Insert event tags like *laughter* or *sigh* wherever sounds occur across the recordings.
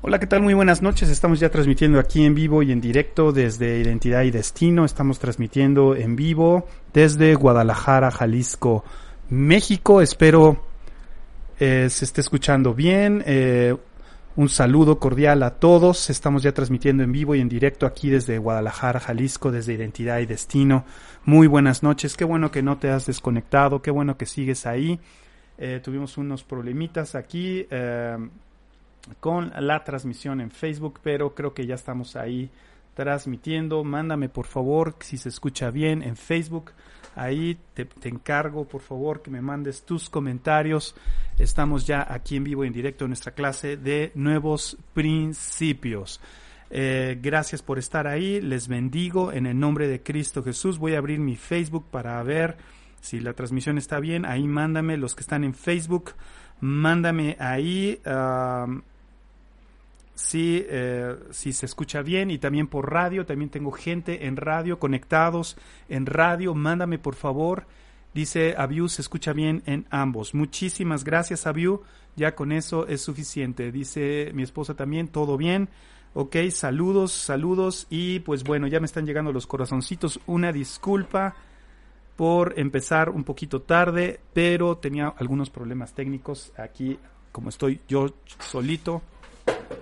Hola, ¿qué tal? Muy buenas noches. Estamos ya transmitiendo aquí en vivo y en directo desde Identidad y Destino. Estamos transmitiendo en vivo desde Guadalajara, Jalisco, México. Espero eh, se esté escuchando bien. Eh, un saludo cordial a todos. Estamos ya transmitiendo en vivo y en directo aquí desde Guadalajara, Jalisco, desde Identidad y Destino. Muy buenas noches. Qué bueno que no te has desconectado. Qué bueno que sigues ahí. Eh, tuvimos unos problemitas aquí eh, con la transmisión en Facebook, pero creo que ya estamos ahí transmitiendo. Mándame por favor si se escucha bien en Facebook. Ahí te, encargo por favor que me mandes tus comentarios. Estamos ya aquí en vivo en directo en nuestra clase de nuevos principios. Eh, gracias por estar ahí. Les bendigo en el nombre de Cristo Jesús. Voy a abrir mi Facebook para ver si la transmisión está bien, ahí mándame los que están en Facebook, mándame ahí si, eh, si se escucha bien y también por radio, también tengo gente en radio conectados en radio, mándame por favor. Dice Abiu, se escucha bien en ambos. Muchísimas gracias, Abiu. Ya con eso es suficiente. Dice mi esposa también, todo bien. Ok, saludos, saludos. Y pues bueno, ya me están llegando los corazoncitos. Una disculpa por empezar un poquito tarde, pero tenía algunos problemas técnicos aquí, como estoy yo solito,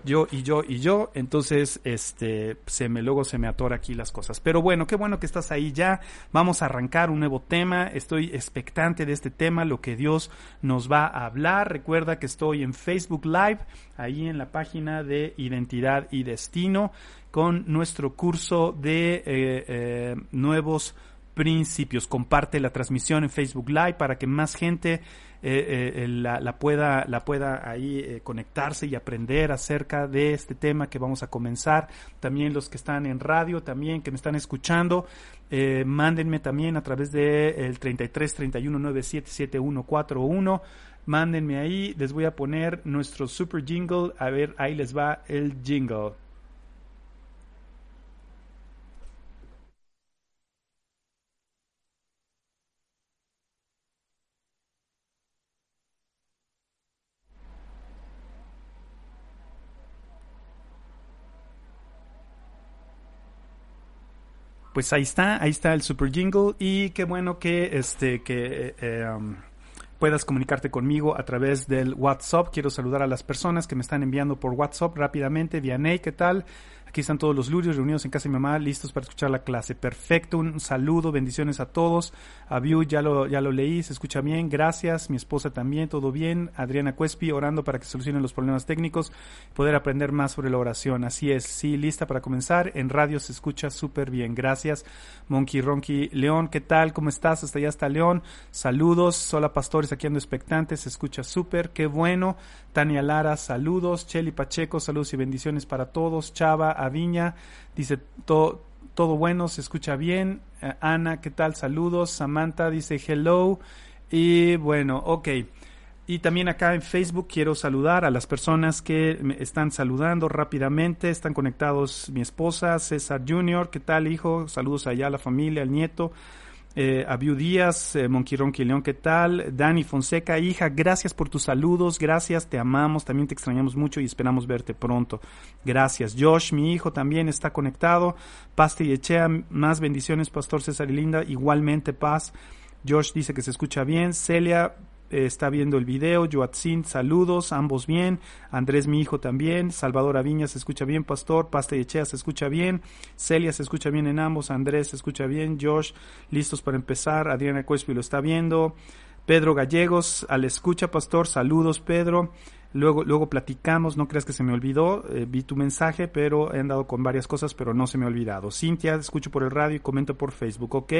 yo y yo y yo, entonces este se me luego se me atora aquí las cosas. Pero bueno, qué bueno que estás ahí ya. Vamos a arrancar un nuevo tema. Estoy expectante de este tema, lo que Dios nos va a hablar. Recuerda que estoy en Facebook Live, ahí en la página de Identidad y Destino con nuestro curso de eh, eh, nuevos principios. Comparte la transmisión en Facebook Live para que más gente eh, eh, la, pueda, la pueda ahí eh, conectarse y aprender acerca de este tema que vamos a comenzar. También los que están en radio, también que me están escuchando, mándenme también a través de el 33 31 97 7141. Mándenme ahí, les voy a poner nuestro super jingle. A ver, ahí les va el jingle. Pues ahí está, ahí está el super jingle y qué bueno que este que eh, eh, um, puedas comunicarte conmigo a través del WhatsApp. Quiero saludar a las personas que me están enviando por WhatsApp rápidamente. Dianey, ¿qué tal? Aquí están todos los lurios reunidos en casa de mi mamá, listos para escuchar la clase. Perfecto, un saludo, bendiciones a todos. A View ya lo, ya lo leí, se escucha bien, gracias. Mi esposa también, todo bien. Adriana Cuespi, orando para que solucionen los problemas técnicos, poder aprender más sobre la oración. Así es, sí, lista para comenzar. En radio se escucha súper bien, gracias. Monkey Ronky León, ¿qué tal? ¿Cómo estás? Hasta allá está León. Saludos. Hola, pastores, aquí ando se escucha súper, qué bueno. Tania Lara, saludos. Cheli Pacheco, saludos y bendiciones para todos. Chava, Aviña, dice todo, todo bueno, se escucha bien. Eh, Ana, ¿qué tal? Saludos. Samantha dice hello. Y bueno, ok. Y también acá en Facebook quiero saludar a las personas que me están saludando rápidamente. Están conectados mi esposa, César Junior. ¿Qué tal, hijo? Saludos allá a la familia, al nieto eh, Abiu Díaz, eh, Monquirón Quileón, ¿qué tal? Dani Fonseca, hija, gracias por tus saludos, gracias, te amamos, también te extrañamos mucho y esperamos verte pronto. Gracias. Josh, mi hijo, también está conectado. Paz y Echea, más bendiciones, Pastor César y Linda, igualmente paz. Josh dice que se escucha bien. Celia, está viendo el video. Joatzin, saludos, ambos bien. Andrés, mi hijo, también. Salvador Aviña, se escucha bien. Pastor, Pasta y Echea, se escucha bien. Celia, se escucha bien en ambos. Andrés, se escucha bien. Josh, listos para empezar. Adriana Cuespi lo está viendo. Pedro Gallegos, al escucha, Pastor, saludos, Pedro. Luego, luego platicamos, no creas que se me olvidó, eh, vi tu mensaje, pero he andado con varias cosas, pero no se me ha olvidado. Cintia, escucho por el radio y comento por Facebook, ¿ok?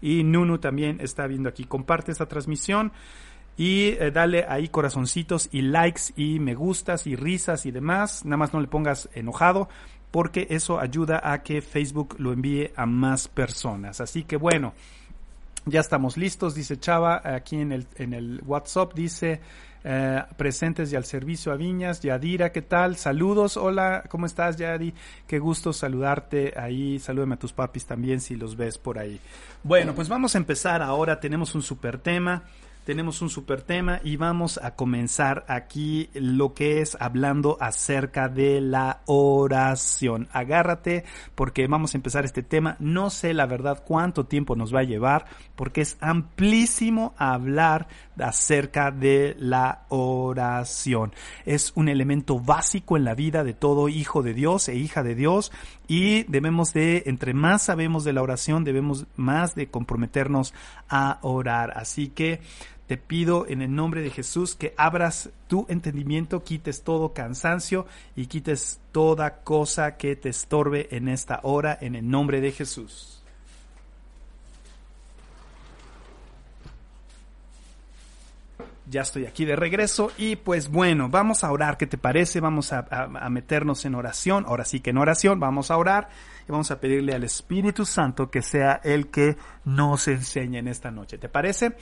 Y Nunu también está viendo aquí. Comparte esta transmisión. Y eh, dale ahí corazoncitos y likes y me gustas y risas y demás. Nada más no le pongas enojado porque eso ayuda a que Facebook lo envíe a más personas. Así que bueno, ya estamos listos, dice Chava, aquí en el, en el WhatsApp dice eh, presentes y al servicio a Viñas. Yadira, ¿qué tal? Saludos, hola, ¿cómo estás, Yadi? Qué gusto saludarte ahí. Salúdame a tus papis también si los ves por ahí. Bueno, pues vamos a empezar ahora. Tenemos un super tema tenemos un super tema y vamos a comenzar aquí lo que es hablando acerca de la oración. Agárrate porque vamos a empezar este tema. No sé la verdad cuánto tiempo nos va a llevar porque es amplísimo hablar acerca de la oración. Es un elemento básico en la vida de todo hijo de Dios e hija de Dios y debemos de, entre más sabemos de la oración, debemos más de comprometernos a orar. Así que te pido en el nombre de Jesús que abras tu entendimiento, quites todo cansancio y quites toda cosa que te estorbe en esta hora en el nombre de Jesús. Ya estoy aquí de regreso y pues bueno, vamos a orar, ¿qué te parece? Vamos a, meternos en oración, ahora sí que en oración, vamos a orar y vamos a pedirle al Espíritu Santo que sea el que nos enseñe en esta noche. ¿Te parece?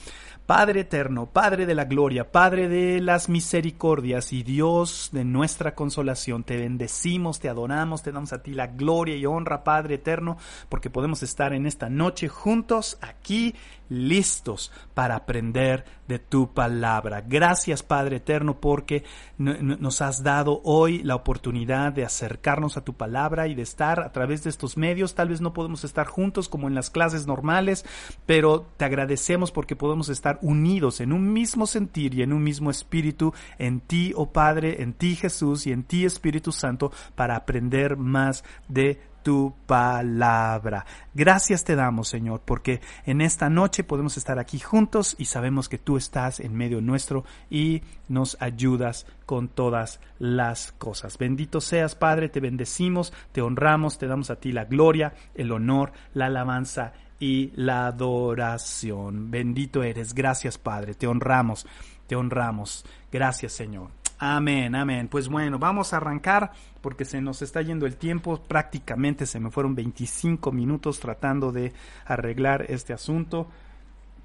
Padre eterno, Padre de la gloria, Padre de las misericordias y Dios de nuestra consolación, te bendecimos, te adoramos, te damos a ti la gloria y honra, Padre eterno, porque podemos estar en esta noche juntos aquí, listos para aprender de tu palabra. Gracias, Padre eterno, porque nos has dado hoy la oportunidad de acercarnos a tu palabra y de estar a través de estos medios. Tal vez no podemos estar juntos como en las clases normales, pero te agradecemos porque podemos estar unidos en un mismo sentir y en un mismo espíritu en ti, oh Padre, en ti Jesús y en ti Espíritu Santo para aprender más de tu palabra. Gracias te damos, Señor, porque en esta noche podemos estar aquí juntos y sabemos que tú estás en medio nuestro y nos ayudas con todas las cosas. Bendito seas, Padre, te bendecimos, te honramos, te damos a ti la gloria, el honor, la alabanza y la adoración. Bendito eres. Gracias, Padre. Te honramos, te honramos. Gracias, Señor. Amén, amén. Pues bueno, vamos a arrancar porque se nos está yendo el tiempo. Prácticamente se me fueron 25 minutos tratando de arreglar este asunto.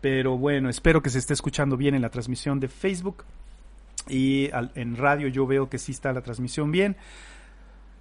Pero bueno, espero que se esté escuchando bien en la transmisión de Facebook. Y en radio yo veo que sí está la transmisión bien.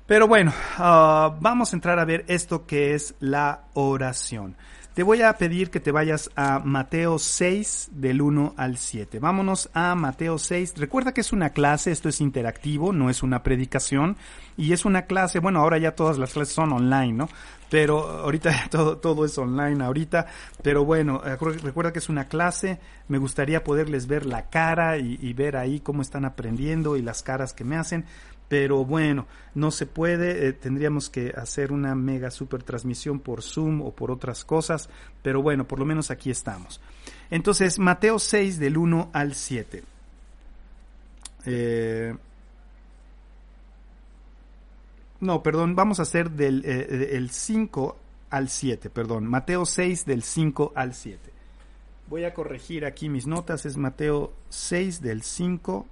Pero bueno, ah, vamos a entrar a ver esto que es la oración. Te voy a pedir que te vayas a Mateo 6 del 1 al 7. Vámonos a Mateo 6. Recuerda que es una clase, esto es interactivo, no es una predicación. Y es una clase, bueno, ahora ya todas las clases son online, ¿no? Pero ahorita *laughs* todo, todo es online ahorita. Pero bueno, recuerda que es una clase. Me gustaría poderles ver la cara y ver ahí cómo están aprendiendo y las caras que me hacen pero bueno, no se puede, eh, tendríamos que hacer una mega super transmisión por Zoom o por otras cosas, pero bueno, por lo menos aquí estamos. Entonces, Mateo 6 del 1 al 7. Eh, no, perdón, vamos a hacer del eh, el 5 al 7, perdón, Mateo 6 del 5 al 7. Voy a corregir aquí mis notas, es Mateo 6 del 5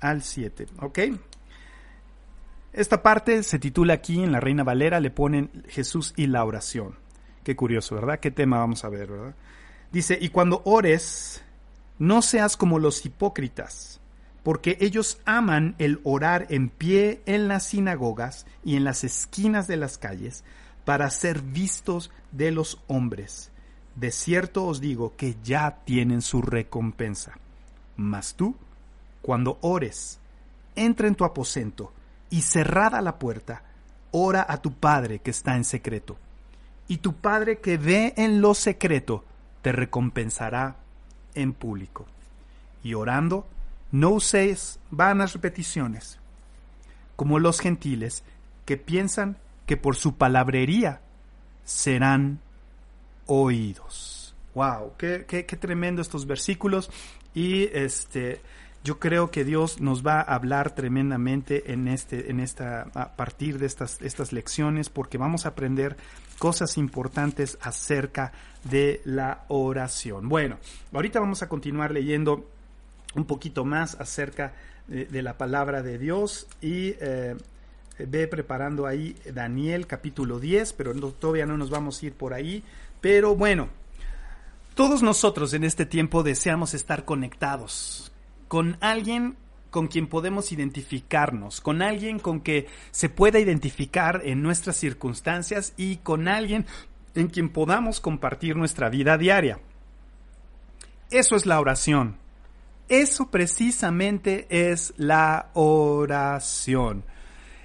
al 7, ¿ok? Esta parte se titula aquí en la Reina Valera, le ponen Jesús y la oración. Qué curioso, ¿verdad? ¿Qué tema vamos a ver, verdad? Dice, y cuando ores, no seas como los hipócritas, porque ellos aman el orar en pie en las sinagogas y en las esquinas de las calles para ser vistos de los hombres. De cierto os digo que ya tienen su recompensa. Mas tú, cuando ores, entra en tu aposento, y cerrada la puerta, ora a tu Padre que está en secreto. Y tu Padre que ve en lo secreto, te recompensará en público. Y orando, no uséis vanas repeticiones, como los gentiles que piensan que por su palabrería serán oídos. Wow, qué, qué, qué tremendo estos versículos. Y este yo creo que Dios nos va a hablar tremendamente en este, en esta, a partir de estas, estas lecciones, porque vamos a aprender cosas importantes acerca de la oración. Bueno, ahorita vamos a continuar leyendo un poquito más acerca de, la palabra de Dios y eh, ve preparando ahí Daniel capítulo 10, pero todavía no nos vamos a ir por ahí. Pero bueno, todos nosotros en este tiempo deseamos estar conectados con alguien con quien podemos identificarnos, con alguien con que se pueda identificar en nuestras circunstancias y con alguien en quien podamos compartir nuestra vida diaria. Eso es la oración. Eso precisamente es la oración.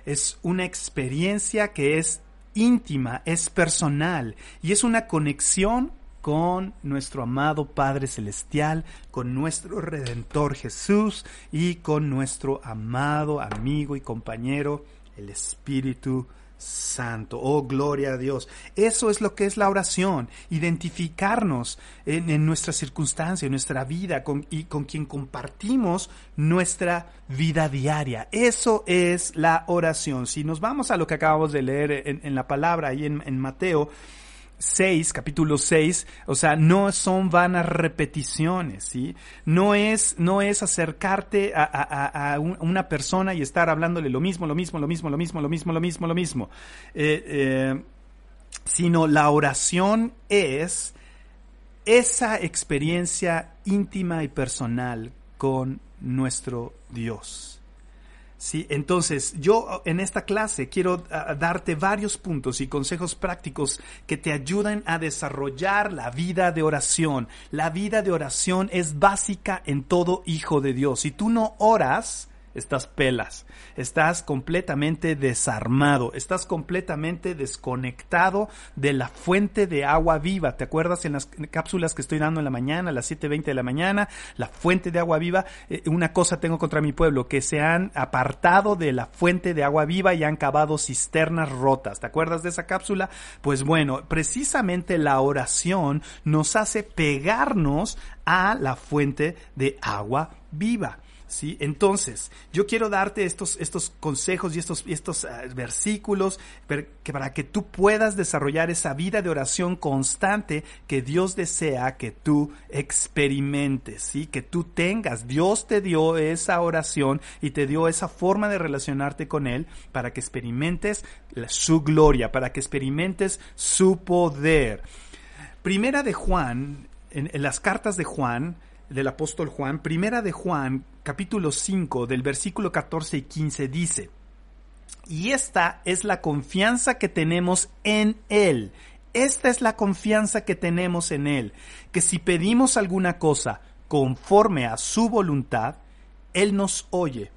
Es una experiencia que es íntima, es personal y es una conexión con nuestro amado Padre Celestial, con nuestro Redentor Jesús y con nuestro amado amigo y compañero, el Espíritu Santo. Oh, gloria a Dios. Eso es lo que es la oración. Identificarnos en, nuestra circunstancia, en nuestra vida con, y con quien compartimos nuestra vida diaria. Eso es la oración. Si nos vamos a lo que acabamos de leer en, la palabra en, en Mateo, 6, capítulo 6, o sea, no son vanas repeticiones, ¿sí? No es, no es acercarte a, una persona y estar hablándole lo mismo, lo mismo, lo mismo, lo mismo, lo mismo, lo mismo, lo mismo. Eh, eh, sino la oración es esa experiencia íntima y personal con nuestro Dios. Sí, entonces yo en esta clase quiero ah, darte varios puntos y consejos prácticos que te ayuden a desarrollar la vida de oración. La vida de oración es básica en todo hijo de Dios. Si tú no oras, estás pelas, estás completamente desarmado, estás completamente desconectado de la fuente de agua viva. ¿Te acuerdas en las cápsulas que estoy dando en la mañana, a las 7.20 de la mañana? La fuente de agua viva, eh, una cosa tengo contra mi pueblo, que se han apartado de la fuente de agua viva y han cavado cisternas rotas. ¿Te acuerdas de esa cápsula? Pues bueno, precisamente la oración nos hace pegarnos a la fuente de agua viva. Entonces, yo quiero darte estos, estos consejos y estos, estos ah, versículos que para que tú puedas desarrollar esa vida de oración constante que Dios desea que tú experimentes, ¿sí? Que tú tengas. Dios te dio esa oración y te dio esa forma de relacionarte con Él para que experimentes su gloria, para que experimentes su poder. Primera de Juan, en las cartas de Juan, del apóstol Juan, primera de Juan, capítulo 5, del versículo 14 y 15 dice, y esta es la confianza que tenemos en Él. Esta es la confianza que tenemos en Él, que si pedimos alguna cosa conforme a su voluntad, Él nos oye.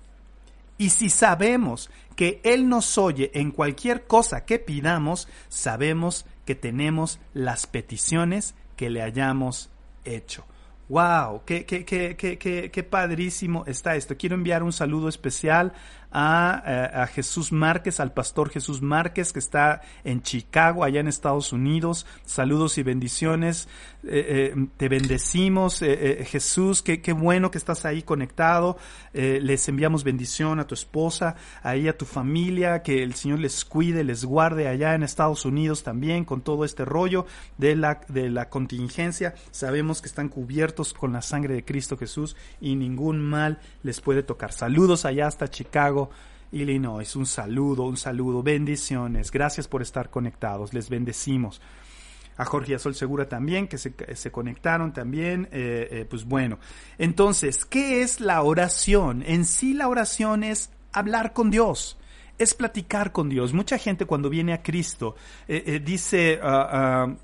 Y si sabemos que Él nos oye en cualquier cosa que pidamos, sabemos que tenemos las peticiones que le hayamos hecho. ¡Wow! Qué, qué, qué, qué, qué, padrísimo está esto! Quiero enviar un saludo especial a, eh, a, Jesús Márquez, al pastor Jesús Márquez, que está en Chicago, allá en Estados Unidos. Saludos y bendiciones. Eh, eh, te bendecimos, Jesús, qué, qué bueno que estás ahí conectado. les enviamos bendición a tu esposa, ahí a tu familia, que el Señor les cuide, les guarde allá en Estados Unidos también con todo este rollo de la, de la contingencia. Sabemos que están cubiertos con la sangre de Cristo Jesús y ningún mal les puede tocar. Saludos allá hasta Chicago, Illinois. Un saludo, un saludo, bendiciones. Gracias por estar conectados. Les bendecimos a Jorge y Segura también, que se, conectaron también. Eh, eh, pues bueno, entonces, ¿qué es la oración? En sí la oración es hablar con Dios. Es platicar con Dios. Mucha gente cuando viene a Cristo eh, dice, ah, ah,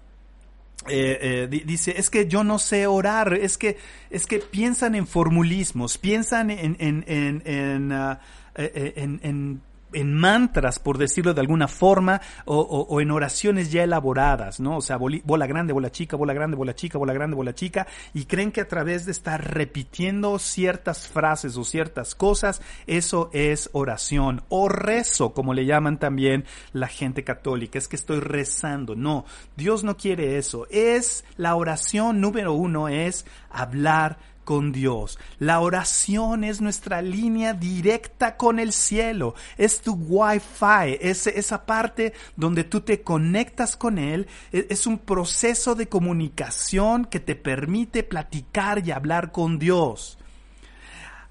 dice, es que yo no sé orar, es que, es que piensan en formulismos, piensan en, en, en, en, uh, en en mantras, por decirlo de alguna forma, o, en oraciones ya elaboradas, ¿no? O sea, bola grande, bola chica, bola grande, bola chica, bola grande, bola chica, y creen que a través de estar repitiendo ciertas frases o ciertas cosas, eso es oración, o rezo, como le llaman también la gente católica, es que estoy rezando, no, Dios no quiere eso, es la oración número uno, es hablar con Dios. La oración es nuestra línea directa con el cielo. Es tu wifi, es esa parte donde tú te conectas con Él. E, es un proceso de comunicación que te permite platicar y hablar con Dios.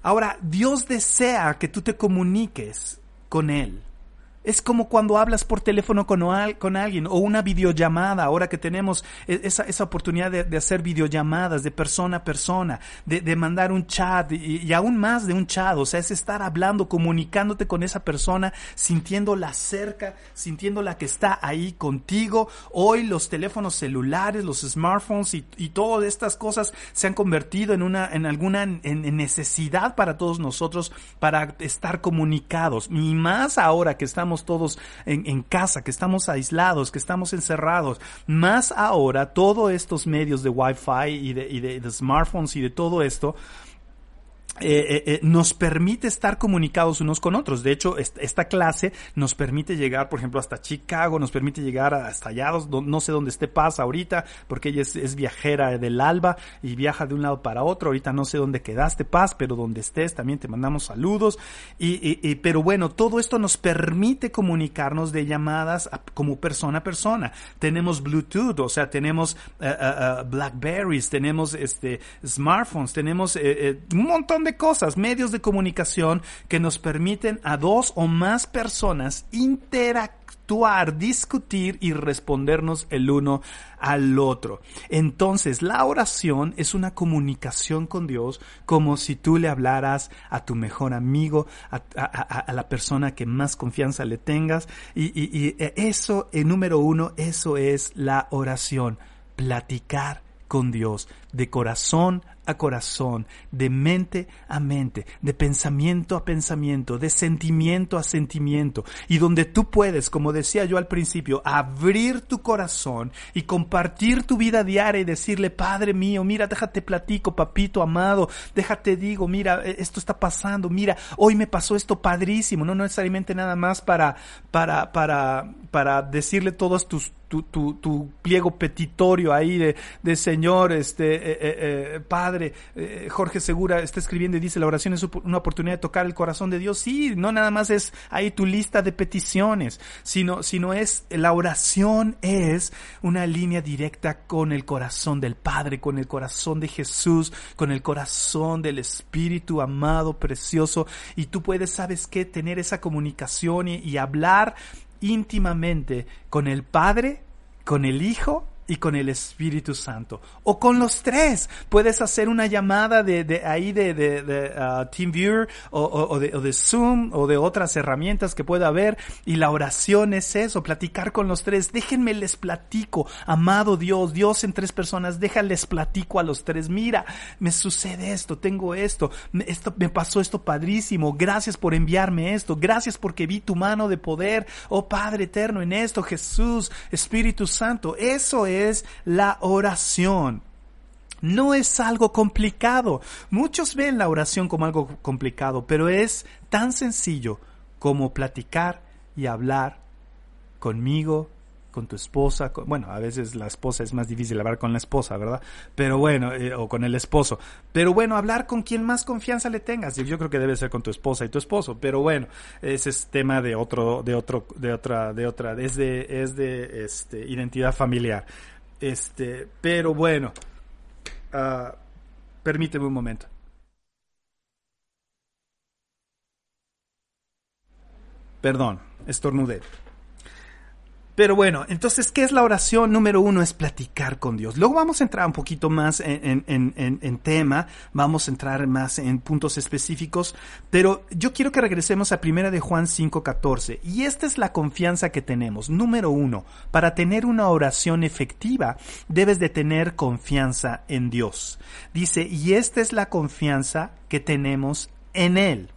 Ahora, Dios desea que tú te comuniques con Él. Es como cuando hablas por teléfono con, con alguien o una videollamada, ahora que tenemos e, esa, esa oportunidad de, hacer videollamadas de persona a persona, de, mandar un chat y, aún más de un chat, o sea, es estar hablando, comunicándote con esa persona, sintiéndola cerca, sintiéndola que está ahí contigo. Hoy los teléfonos celulares, los smartphones y, todas estas cosas se han convertido en una, en alguna en necesidad para todos nosotros para estar comunicados. Y más ahora que estamos todos en, casa, que estamos aislados, que estamos encerrados. Más ahora, todos estos medios de Wi-Fi y de smartphones y de todo esto, eh, eh, eh, nos permite estar comunicados unos con otros. De hecho, esta clase nos permite llegar, por ejemplo, hasta Chicago, nos permite llegar hasta allá, no sé dónde esté Paz ahorita, porque ella es, viajera del alba y viaja de un lado para otro. Ahorita no sé dónde quedaste, Paz, pero donde estés también te mandamos saludos. Y, pero bueno, todo esto nos permite comunicarnos de llamadas como persona a persona. Tenemos Bluetooth, o sea, tenemos Blackberries, tenemos este smartphones, tenemos un montón de cosas, medios de comunicación que nos permiten a dos o más personas interactuar, discutir y respondernos el uno al otro. Entonces, la oración es una comunicación con Dios como si tú le hablaras a tu mejor amigo, a, la persona que más confianza le tengas. Y, y eso, el número uno, eso es la oración, platicar con Dios de corazón a corazón, de mente a mente, de pensamiento a pensamiento, de sentimiento a sentimiento, y donde tú puedes, como decía yo al principio, abrir tu corazón y compartir tu vida diaria y decirle, Padre mío, mira, déjate platico, papito amado, déjate digo, mira, e, esto está pasando, mira, hoy me pasó esto padrísimo, no necesariamente nada más para, para, para, para decirle todos tus, tu, tu, tu, pliego petitorio ahí de, de Señor, este, eh, eh, eh, Padre, Jorge Segura está escribiendo y dice, la oración es una oportunidad de tocar el corazón de Dios. Sí, no nada más es ahí tu lista de peticiones, sino, sino es, la oración es una línea directa con el corazón del Padre, con el corazón de Jesús, con el corazón del Espíritu amado, precioso. Y tú puedes, ¿sabes qué? Tener esa comunicación y hablar íntimamente con el Padre, con el Hijo y con el Espíritu Santo. O con los tres. Puedes hacer una llamada de, de ahí de, de, de uh, TeamViewer o, o, de, o, de, Zoom o de otras herramientas que pueda haber. Y la oración es eso, platicar con los tres. Déjenme les platico, amado Dios, Dios en tres personas, déjales platico a los tres. Mira, me sucede esto, tengo esto, esto me pasó esto padrísimo. Gracias por enviarme esto. Gracias porque vi tu mano de poder. Oh Padre eterno en esto, Jesús, Espíritu Santo. Eso es es la oración. No es algo complicado. Muchos ven la oración como algo complicado, pero es tan sencillo como platicar y hablar conmigo, con tu esposa, bueno, a veces la esposa es más difícil hablar con la esposa, ¿verdad? Pero bueno, eh, o con el esposo. Pero bueno, hablar con quien más confianza le tengas. Yo creo que debe ser con tu esposa y tu esposo, pero bueno, ese es tema de otro, de otro, de otra, de otra, es de, es de, este, identidad familiar. Este, pero bueno, uh, permíteme un momento. Perdón, estornudé. Pero bueno, entonces, ¿qué es la oración? Número uno es platicar con Dios. Luego vamos a entrar un poquito más en, tema, vamos a entrar más en puntos específicos, pero yo quiero que regresemos a primera de Juan 5.14. Y esta es la confianza que tenemos. Número uno, para tener una oración efectiva, debes de tener confianza en Dios. Dice, y esta es la confianza que tenemos en Él,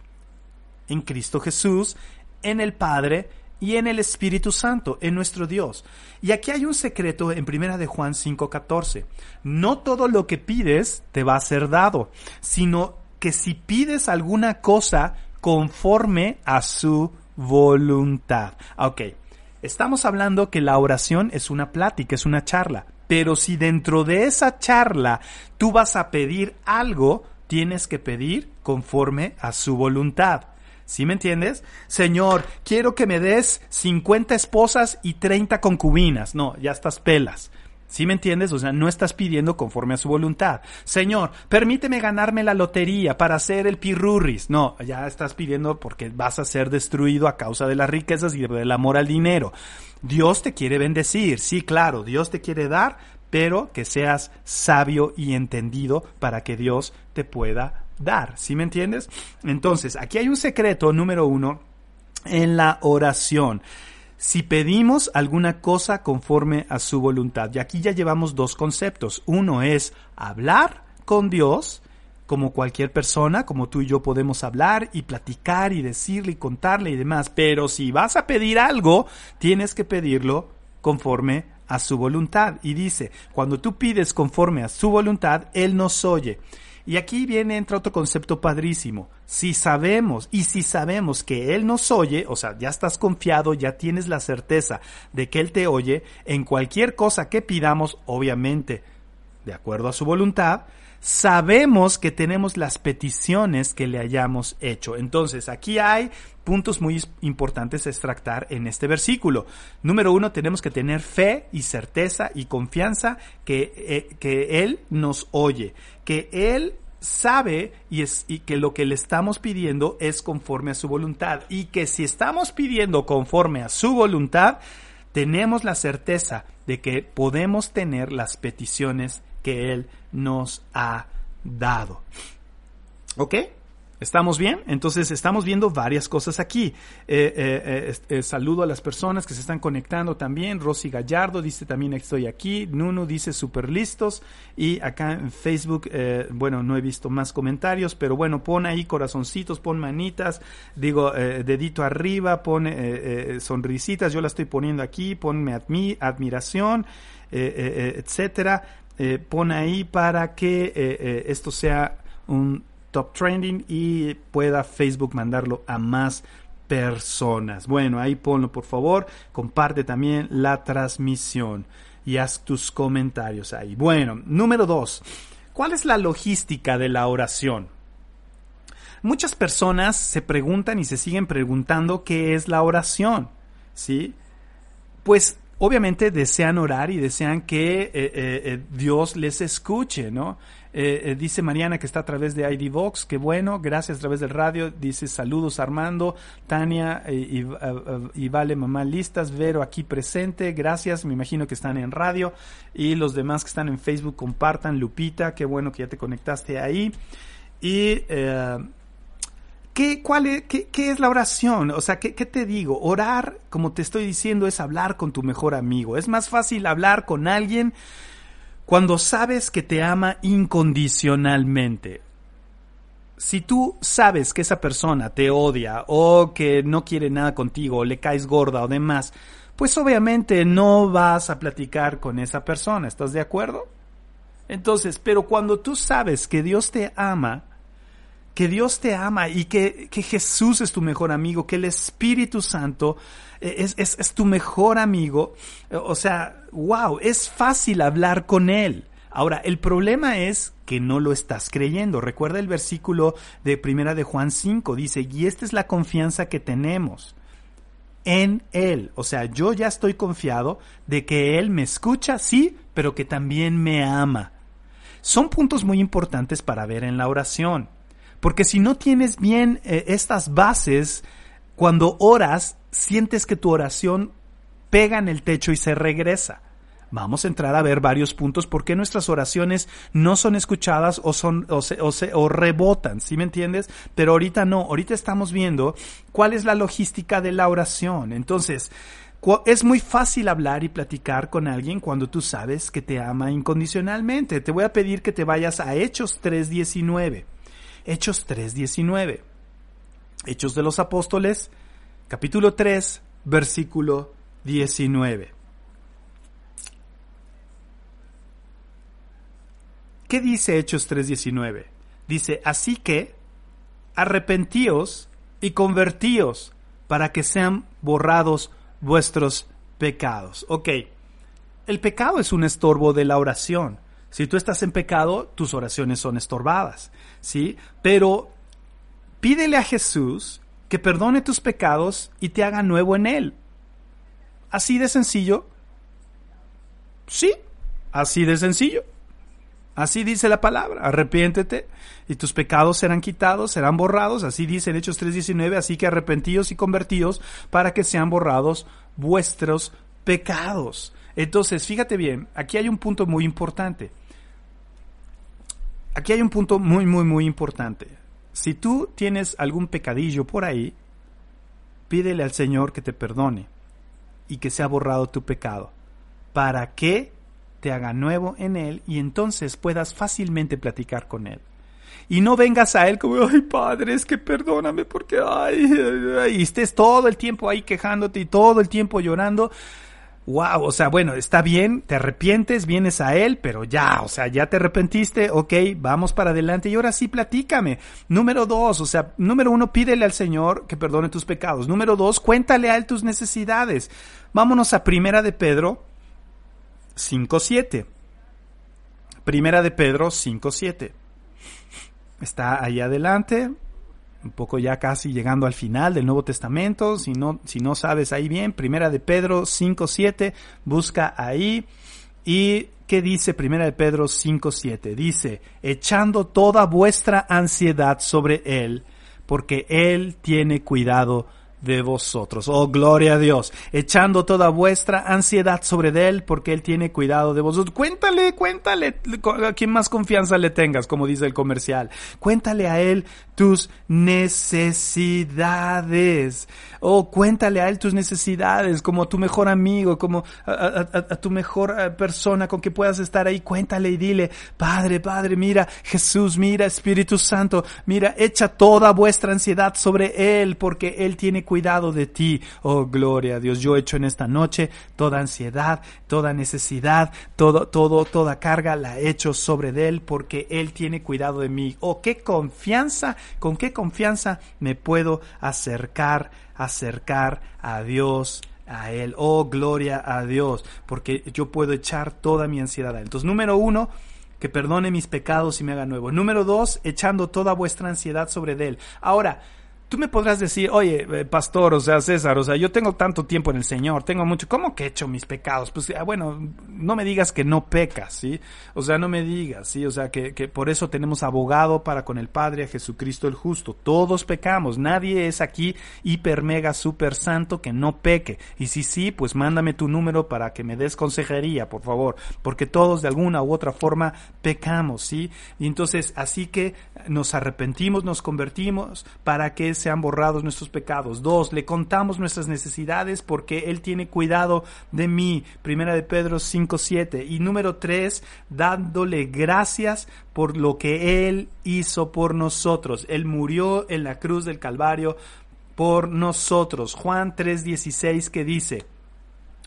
en Cristo Jesús, en el Padre, y en el Espíritu Santo, en nuestro Dios. Y aquí hay un secreto en primera de Juan 5:14. No todo lo que pides te va a ser dado, sino que si pides alguna cosa conforme a su voluntad. Ok, estamos hablando que la oración es una plática, es una charla. Pero si dentro de esa charla tú vas a pedir algo, tienes que pedir conforme a su voluntad. ¿Sí me entiendes? Señor, quiero que me des 50 esposas y 30 concubinas. No, ya estás pelas. ¿Sí me entiendes? O sea, no estás pidiendo conforme a su voluntad. Señor, permíteme ganarme la lotería para hacer el pirurris. No, ya estás pidiendo porque vas a ser destruido a causa de las riquezas y del amor al dinero. Dios te quiere bendecir. Sí, claro, Dios te quiere dar, pero que seas sabio y entendido para que Dios te pueda dar. ¿Sí me entiendes? Entonces, aquí hay un secreto número uno en la oración si pedimos alguna cosa conforme a su voluntad. Y aquí ya llevamos dos conceptos. Uno es hablar con Dios, como cualquier persona, como tú y yo podemos hablar y platicar y decirle y contarle y demás. Pero si vas a pedir algo, tienes que pedirlo conforme a su voluntad. Y dice, cuando tú pides conforme a su voluntad, Él nos oye. Y aquí viene, entra otro concepto padrísimo. Si sabemos, y si sabemos que Él nos oye, o sea, ya estás confiado, ya tienes la certeza de que Él te oye, en cualquier cosa que pidamos, obviamente, de acuerdo a su voluntad, sabemos que tenemos las peticiones que le hayamos hecho. Entonces, aquí hay puntos muy importantes a extractar en este versículo. Número uno, tenemos que tener fe y certeza y confianza que, eh, que Él nos oye, que Él sabe y, es, y que lo que le estamos pidiendo es conforme a su voluntad y que si estamos pidiendo conforme a su voluntad, tenemos la certeza de que podemos tener las peticiones que Él nos ha dado. ¿Ok? ¿Estamos bien? Entonces estamos viendo varias cosas aquí. Eh, eh, eh, saludo a las personas que se están conectando también. Rosy Gallardo dice también estoy aquí. Nuno dice súper listos. Y acá en Facebook, bueno, no he visto más comentarios, pero bueno, pon ahí corazoncitos, pon manitas, digo, dedito arriba, pon sonrisitas. Yo la estoy poniendo aquí, ponme admi admiración, etcétera. Pon ahí para que esto sea un top trending y pueda Facebook mandarlo a más personas. Bueno, ahí ponlo por favor, comparte también la transmisión y haz tus comentarios ahí. Bueno, número dos, ¿cuál es la logística de la oración? Muchas personas se preguntan y se siguen preguntando qué es la oración, ¿sí? Pues obviamente desean orar y desean que eh, eh, eh, Dios les escuche, ¿no? dice Mariana que está a través de ID Vox, que bueno, gracias a través del radio, dice saludos Armando, Tania y, y, Vale Mamá listas, Vero aquí presente, gracias, me imagino que están en radio y los demás que están en Facebook compartan, Lupita, qué bueno que ya te conectaste ahí. Y ¿Qué, cuál es, qué, es la oración? O sea, ¿qué, te digo? Orar, como te estoy diciendo, es hablar con tu mejor amigo. Es más fácil hablar con alguien cuando sabes que te ama incondicionalmente. Si tú sabes que esa persona te odia o que no quiere nada contigo o le caes gorda o demás, pues obviamente no vas a platicar con esa persona. ¿Estás de acuerdo? Entonces, pero cuando tú sabes que Dios te ama, que Dios te ama y que, que, Jesús es tu mejor amigo, que el Espíritu Santo eh, es, es, es, tu mejor amigo. Eh, o sea, wow, es fácil hablar con Él. Ahora, el problema es que no lo estás creyendo. Recuerda el versículo de primera de Juan 5, dice, y esta es la confianza que tenemos en Él. O sea, yo ya estoy confiado de que Él me escucha, sí, pero que también me ama. Son puntos muy importantes para ver en la oración. Porque si no tienes bien eh, estas bases, cuando oras, sientes que tu oración pega en el techo y se regresa. Vamos a entrar a ver varios puntos por qué nuestras oraciones no son escuchadas o son o, se, o, o rebotan, ¿sí me entiendes? Pero ahorita no, ahorita estamos viendo cuál es la logística de la oración. Entonces, es muy fácil hablar y platicar con alguien cuando tú sabes que te ama incondicionalmente. Te voy a pedir que te vayas a Hechos 3:19. Hechos 3.19. Hechos de los Apóstoles, capítulo 3, versículo 19. ¿Qué dice Hechos 3:19? Dice, así que arrepentíos y convertíos para que sean borrados vuestros pecados. Ok, el pecado es un estorbo de la oración. Si tú estás en pecado, tus oraciones son estorbadas, ¿sí? Pero pídele a Jesús que perdone tus pecados y te haga nuevo en él. Así de sencillo. Sí, así de sencillo. Así dice la palabra, arrepiéntete y tus pecados serán quitados, serán borrados, así dice en Hechos 3:19, así que arrepentidos y convertidos para que sean borrados vuestros pecados. Entonces, fíjate bien, aquí hay un punto muy importante. Aquí hay un punto muy, muy, muy importante. Si tú tienes algún pecadillo por ahí, pídele al Señor que te perdone y que sea borrado tu pecado, para que te haga nuevo en Él y entonces puedas fácilmente platicar con Él. Y no vengas a Él como, ay Padre, es que perdóname porque, ay, ay, y estés todo el tiempo ahí quejándote y todo el tiempo llorando. Wow, o sea, bueno, está bien, te arrepientes, vienes a Él, pero ya, o sea, ya te arrepentiste, ok, vamos para adelante y ahora sí platícame. Número dos, o sea, número uno, pídele al Señor que perdone tus pecados. Número dos, cuéntale a Él tus necesidades. Vámonos a Primera de Pedro 5.7. Primera de Pedro 5.7. Está ahí adelante, un poco ya casi llegando al final del Nuevo Testamento, si no, si no sabes ahí bien, Primera de Pedro 5.7, busca ahí y ¿qué dice Primera de Pedro 5.7? Dice, echando toda vuestra ansiedad sobre Él, porque Él tiene cuidado vosotros. Oh, gloria a Dios. Echando toda vuestra ansiedad sobre Él porque Él tiene cuidado de vosotros. Cuéntale, cuéntale a quien más confianza le tengas, como dice el comercial. Cuéntale a Él tus necesidades. Oh, cuéntale a Él tus necesidades como a tu mejor amigo, como a, tu mejor eh, persona con que puedas estar ahí. Cuéntale y dile, Padre, Padre, mira, Jesús, mira, Espíritu Santo, mira, echa toda vuestra ansiedad sobre Él porque Él tiene cuidado de ti. Oh, gloria a Dios. Yo echo en esta noche toda ansiedad, toda necesidad, todo, todo, toda carga la echo sobre Él porque Él tiene cuidado de mí. Oh, qué confianza, con qué confianza me puedo acercar, acercar a Dios a Él. Oh, gloria a Dios, porque yo puedo echar toda mi ansiedad a Él. Entonces, número uno, que perdone mis pecados y me haga nuevo. Número dos, echando toda vuestra ansiedad sobre Él. Ahora, Tú me podrás decir, oye, eh, pastor, o sea, César, o sea, yo tengo tanto tiempo en el Señor, tengo mucho, ¿cómo que he hecho mis pecados? Pues ah, bueno, no me digas que no pecas, ¿sí? O sea, no me digas, ¿sí? O sea, que, que por eso tenemos abogado para con el Padre, a Jesucristo el justo. Todos pecamos, nadie es aquí hiper, mega, super santo que no peque. Y si sí, pues mándame tu número para que me des consejería, por favor, porque todos de alguna u otra forma pecamos, ¿sí? Y entonces, así que nos arrepentimos, nos convertimos para que sean borrados nuestros pecados. Dos, le contamos nuestras necesidades porque Él tiene cuidado de mí. Primera de Pedro 5, 7. Y número tres, dándole gracias por lo que Él hizo por nosotros. Él murió en la cruz del Calvario por nosotros. Juan 3, 16 que dice,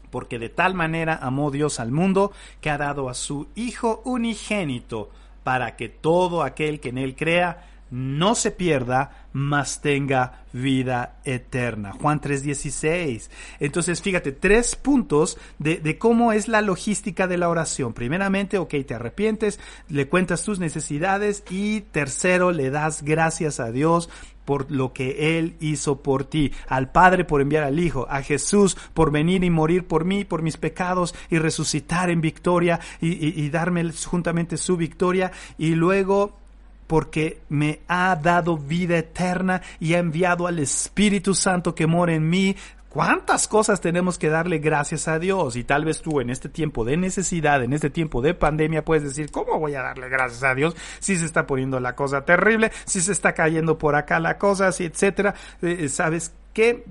porque de tal manera amó Dios al mundo que ha dado a su Hijo unigénito para que todo aquel que en él crea no se pierda, mas tenga vida eterna. Juan 3:16. Entonces, fíjate, tres puntos de, de, cómo es la logística de la oración. Primeramente, ok, te arrepientes, le cuentas tus necesidades y tercero, le das gracias a Dios por lo que Él hizo por ti, al Padre por enviar al Hijo, a Jesús por venir y morir por mí, por mis pecados y resucitar en victoria y, y, darme juntamente su victoria y luego porque me ha dado vida eterna y ha enviado al Espíritu Santo que mora en mí, ¿Cuántas cosas tenemos que darle gracias a Dios? Y tal vez tú en este tiempo de necesidad, en este tiempo de pandemia, puedes decir, ¿cómo voy a darle gracias a Dios si se está poniendo la cosa terrible, si se está cayendo por acá la cosa, etcétera? Eh, ¿Sabes qué?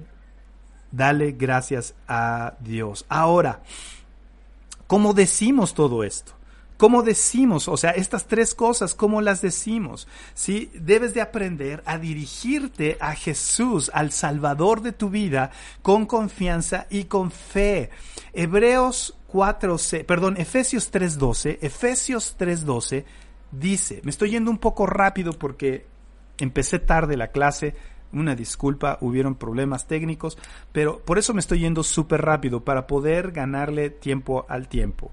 Dale gracias a Dios. Ahora, ¿cómo decimos todo esto? ¿Cómo decimos? O sea, estas tres cosas, ¿cómo las decimos? ¿Sí? Debes de aprender a dirigirte a Jesús, al Salvador de tu vida, con confianza y con fe. Hebreos 4, perdón, Efesios 3.12, Efesios 3.12 dice, me estoy yendo un poco rápido porque empecé tarde la clase, una disculpa, hubieron problemas técnicos, pero por eso me estoy yendo súper rápido, para poder ganarle tiempo al tiempo.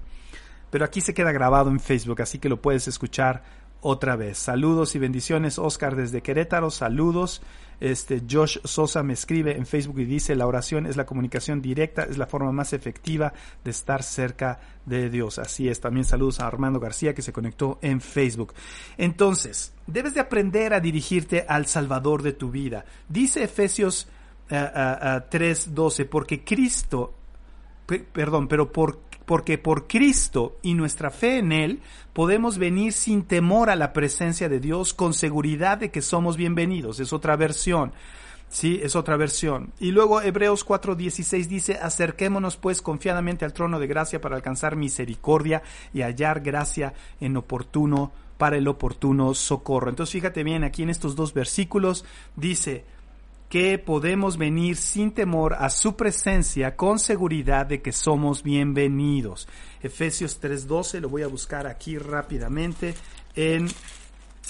Pero aquí se queda grabado en Facebook, así que lo puedes escuchar otra vez. Saludos y bendiciones, Oscar desde Querétaro, saludos. Este Josh Sosa me escribe en Facebook y dice, la oración es la comunicación directa, es la forma más efectiva de estar cerca de Dios. Así es, también saludos a Armando García que se conectó en Facebook. Entonces, debes de aprender a dirigirte al Salvador de tu vida. Dice Efesios 3:12, eh, eh, eh, porque Cristo, perdón, pero por porque por Cristo y nuestra fe en Él podemos venir sin temor a la presencia de Dios con seguridad de que somos bienvenidos. Es otra versión. Sí, es otra versión. Y luego Hebreos 4:16 dice, acerquémonos pues confiadamente al trono de gracia para alcanzar misericordia y hallar gracia en oportuno para el oportuno socorro. Entonces fíjate bien, aquí en estos dos versículos dice, que podemos venir sin temor a su presencia con seguridad de que somos bienvenidos. Efesios 3:12, lo voy a buscar aquí rápidamente en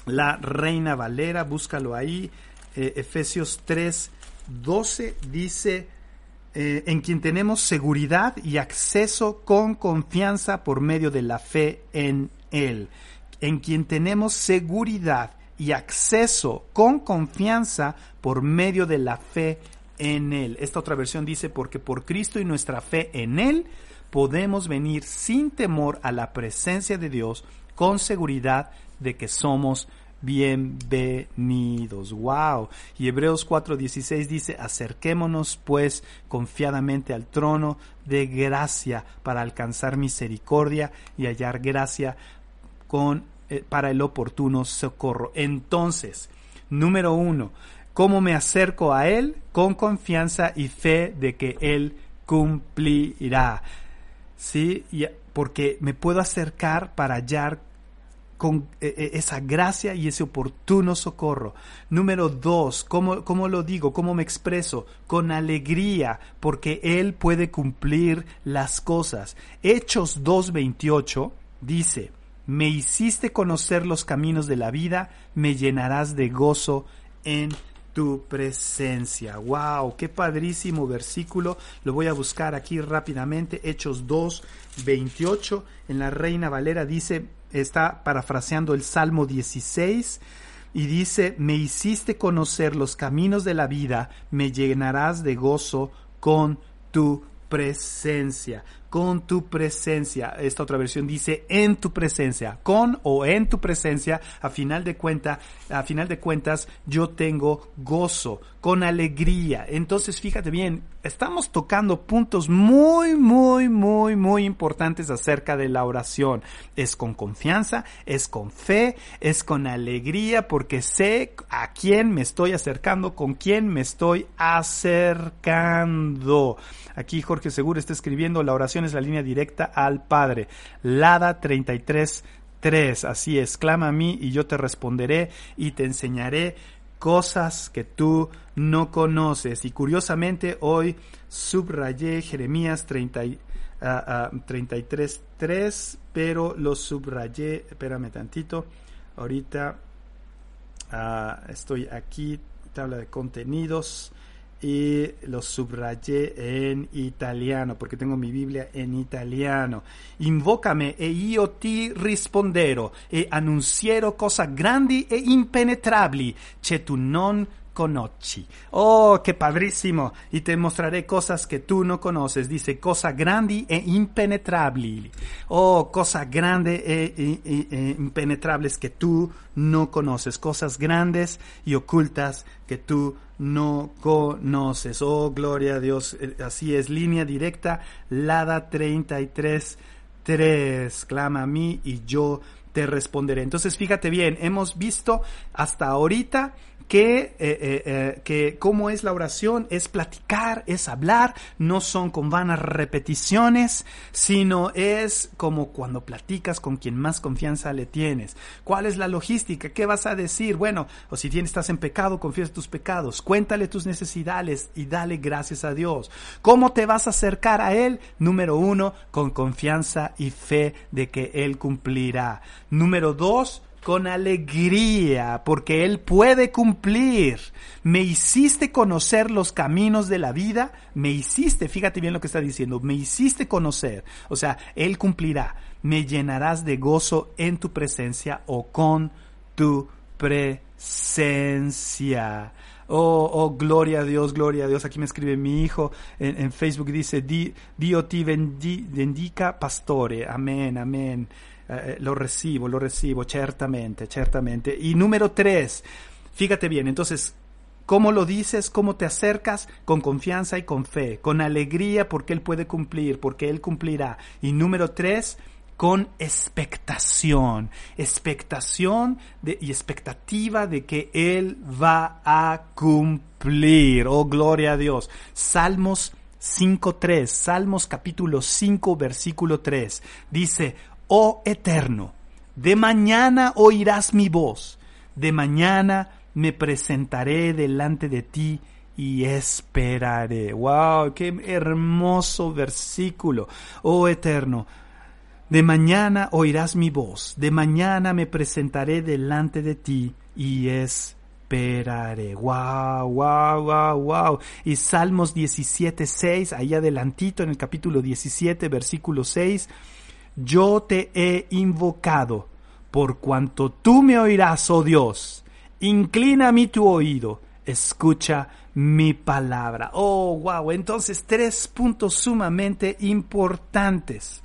la Reina Valera, búscalo ahí. Eh, Efesios 3:12 dice, eh, en quien tenemos seguridad y acceso con confianza por medio de la fe en Él. En quien tenemos seguridad y acceso con confianza por medio de la fe en Él. Esta otra versión dice, porque por Cristo y nuestra fe en Él podemos venir sin temor a la presencia de Dios con seguridad de que somos bienvenidos. Wow. Y Hebreos 4:16 dice, acerquémonos pues confiadamente al trono de gracia para alcanzar misericordia y hallar gracia con para el oportuno socorro. Entonces, número uno, ¿cómo me acerco a Él? Con confianza y fe de que Él cumplirá. ¿Sí? porque me puedo acercar para hallar con eh, eh, esa gracia y ese oportuno socorro. Número dos, ¿cómo, ¿cómo, lo digo? ¿Cómo me expreso? Con alegría, porque Él puede cumplir las cosas. Hechos 2.28 dice, me hiciste conocer los caminos de la vida, me llenarás de gozo en tu presencia. ¡Wow! ¡Qué padrísimo versículo! Lo voy a buscar aquí rápidamente. Hechos 2, 28. En la Reina Valera dice, está parafraseando el Salmo 16 y dice, me hiciste conocer los caminos de la vida, me llenarás de gozo con tu presencia con tu presencia. Esta otra versión dice en tu presencia, con o en tu presencia, a final de cuenta, a final de cuentas yo tengo gozo, con alegría. Entonces, fíjate bien, estamos tocando puntos muy muy muy muy importantes acerca de la oración. Es con confianza, es con fe, es con alegría porque sé a quién me estoy acercando, con quién me estoy acercando. Aquí Jorge Seguro está escribiendo la oración es la línea directa al Padre. Lada 33 3. Así es, clama a mí y yo te responderé y te enseñaré cosas que tú no conoces. Y curiosamente hoy subrayé Jeremías 30, uh, 33 3, pero lo subrayé, espérame tantito, ahorita uh, estoy aquí, tabla de contenidos y lo subrayé en italiano porque tengo mi Biblia en italiano. Invócame e io ti risponderò e annunzierò cosa grandi e impenetrabili che tu non conoci. Oh, qué padrísimo. Y te mostraré cosas que tú no conoces. Dice, cosas grandes e impenetrables. Oh, cosas grandes e, e, e, impenetrables que tú no conoces. Cosas grandes y ocultas que tú no conoces. Oh, gloria a Dios. Eh, así es, línea directa. Lada 33, 3. Clama a mí y yo te responderé. Entonces, fíjate bien, hemos visto hasta ahorita que, eh, eh, eh, que cómo es la oración, es platicar, es hablar, no son con vanas repeticiones, sino es como cuando platicas con quien más confianza le tienes. ¿Cuál es la logística? ¿Qué vas a decir? Bueno, o si tienes, estás en pecado, confiesa tus pecados, cuéntale tus necesidades y dale gracias a Dios. ¿Cómo te vas a acercar a Él? Número uno, con confianza y fe de que Él cumplirá. Número dos, con alegría, porque Él puede cumplir. Me hiciste conocer los caminos de la vida, me hiciste, fíjate bien lo que está diciendo, me hiciste conocer, o sea, Él cumplirá. me llenarás de gozo en tu presencia o con tu presencia. Oh, oh, gloria a Dios, gloria a Dios. Aquí me escribe mi hijo en, Facebook, dice, Dio ti bendica pastore. Amén, amén. Eh, lo recibo, lo recibo, certamente, certamente. Y número tres, fíjate bien, entonces, ¿Cómo lo dices? ¿Cómo te acercas? Con confianza y con fe, con alegría porque Él puede cumplir, porque Él cumplirá. Y número tres, con expectación, expectación y expectativa de que Él va a cumplir. Oh, gloria a Dios. Salmos 5.3, Salmos capítulo 5, versículo 3, dice, oh eterno, de mañana oirás mi voz, de mañana me presentaré delante de ti y esperaré. ¡Wow! ¡Qué hermoso versículo! Oh eterno, de mañana oirás mi voz, de mañana me presentaré delante de ti y esperaré. Wow, wow, wow, wow. Y Salmos 17, 6, ahí adelantito en el capítulo 17, versículo 6, yo te he invocado por cuanto tú me oirás, oh Dios. Inclina a mí tu oído, escucha mi palabra. Oh, wow. Entonces, tres puntos sumamente importantes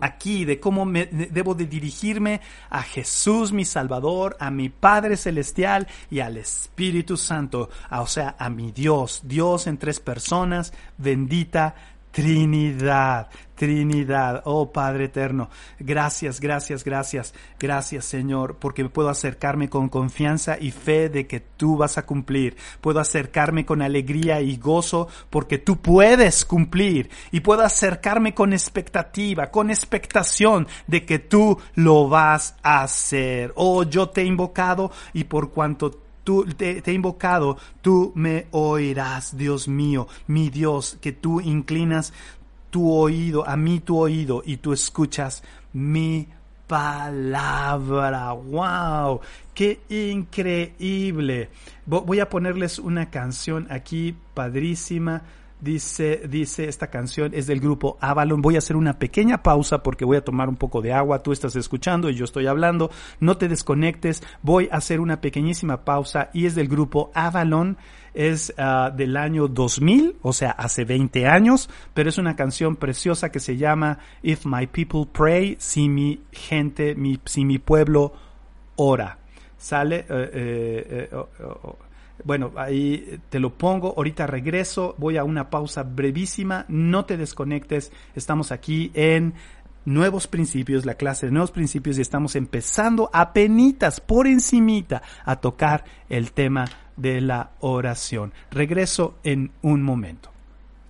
aquí de cómo me, debo de dirigirme a Jesús mi Salvador, a mi Padre Celestial y al Espíritu Santo, o sea, a mi Dios, Dios en tres personas, bendita Trinidad, Trinidad, oh Padre eterno, gracias, gracias, gracias, gracias Señor, porque puedo acercarme con confianza y fe de que tú vas a cumplir. Puedo acercarme con alegría y gozo porque tú puedes cumplir. Y puedo acercarme con expectativa, con expectación de que tú lo vas a hacer. Oh, yo te he invocado y por cuanto Tú, te, he invocado, tú me oirás, Dios mío, mi Dios, que tú inclinas tu oído, a mí tu oído, y tú escuchas mi palabra. ¡Wow! ¡Qué increíble! Voy a ponerles una canción aquí, padrísima Dice, dice esta canción, es del grupo Avalon. Voy a hacer una pequeña pausa porque voy a tomar un poco de agua. Tú estás escuchando y yo estoy hablando. No te desconectes. Voy a hacer una pequeñísima pausa y es del grupo Avalon. Es uh, del año 2000, o sea, hace 20 años, pero es una canción preciosa que se llama If My People Pray, si mi gente, mi, si mi pueblo ora. Sale. oh, oh. Bueno, ahí te lo pongo, ahorita regreso, voy a una pausa brevísima, no te desconectes, estamos aquí en Nuevos Principios, la clase de Nuevos Principios y estamos empezando a penitas, por encimita, a tocar el tema de la oración. Regreso en un momento.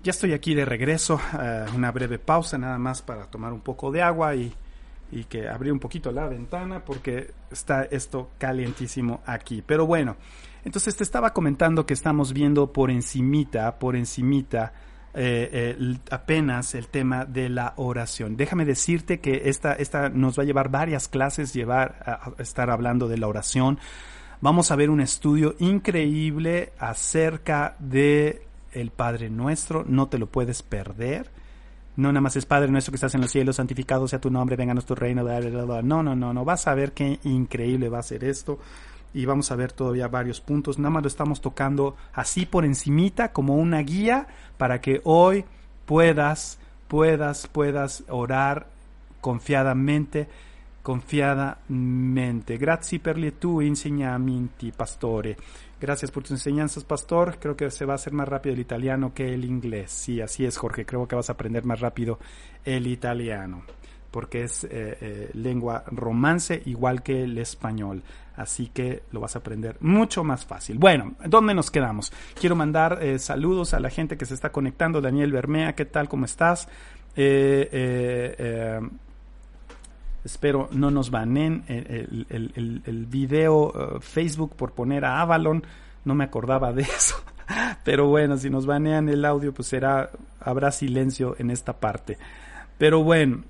Ya estoy aquí de regreso, eh, una breve pausa nada más para tomar un poco de agua y, y que abrir un poquito la ventana porque está esto calientísimo aquí. Pero bueno, entonces te estaba comentando que estamos viendo por encimita, por encimita, eh, eh, apenas el tema de la oración. Déjame decirte que esta, esta nos va a llevar varias clases llevar a, estar hablando de la oración. Vamos a ver un estudio increíble acerca de el Padre Nuestro, no te lo puedes perder. No nada más es Padre Nuestro que estás en los cielos, santificado sea tu nombre, venga nuestro reino. No, no, no, no, vas a ver qué increíble va a ser esto y vamos a ver todavía varios puntos. Nada más lo estamos tocando así por encimita como una guía para que hoy puedas, puedas, puedas orar confiadamente, confiadamente. Grazie per le tue insegnamenti, pastore. Gracias por tus enseñanzas, pastor. Creo que se va a hacer más rápido el italiano que el inglés. Sí, así es, Jorge. Creo que vas a aprender más rápido el italiano porque es eh, eh, lengua romance igual que el español. Así que lo vas a aprender mucho más fácil. Bueno, ¿dónde nos quedamos? Quiero mandar eh, saludos a la gente que se está conectando. Daniel Bermea, ¿qué tal? ¿Cómo estás? espero no nos banen el, video Facebook por poner a Avalon. No me acordaba de *laughs* eso. Pero bueno, si nos banean el audio, pues será, habrá silencio en esta parte. Pero bueno,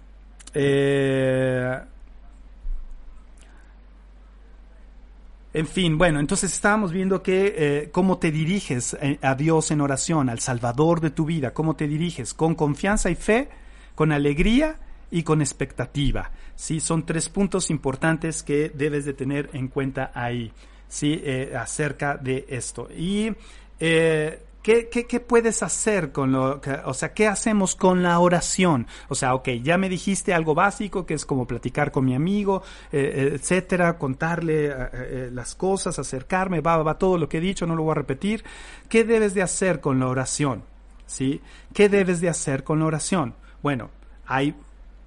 eh, en fin, bueno, entonces estábamos viendo que eh, cómo te diriges eh, a Dios en oración, al Salvador de tu vida, cómo te diriges, con confianza y fe, con alegría y con expectativa. ¿sí? Son tres puntos importantes que debes de tener en cuenta ahí, ¿sí? Acerca de esto. Y ¿Qué, ¿Qué, qué, puedes hacer con lo, o sea, qué hacemos con la oración? O sea, ok, ya me dijiste algo básico que es como platicar con mi amigo, eh, etcétera, contarle eh, eh, las cosas, acercarme, va, va, todo lo que he dicho, no lo voy a repetir. ¿Qué debes de hacer con la oración? ¿Sí? ¿Qué debes de hacer con la oración? Bueno, hay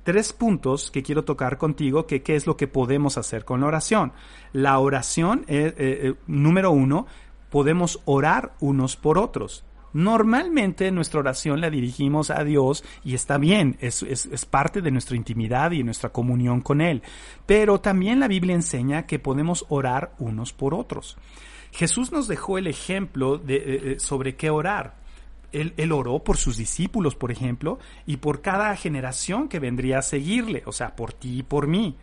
tres puntos que quiero tocar contigo, que qué es lo que podemos hacer con la oración. La oración, eh, número uno, podemos orar unos por otros. Normalmente nuestra oración la dirigimos a Dios y está bien, es, parte de nuestra intimidad y nuestra comunión con Él. Pero también la Biblia enseña que podemos orar unos por otros. Jesús nos dejó el ejemplo de, sobre qué orar. Él, oró por sus discípulos, por ejemplo, y por cada generación que vendría a seguirle, o sea, por ti y por mí.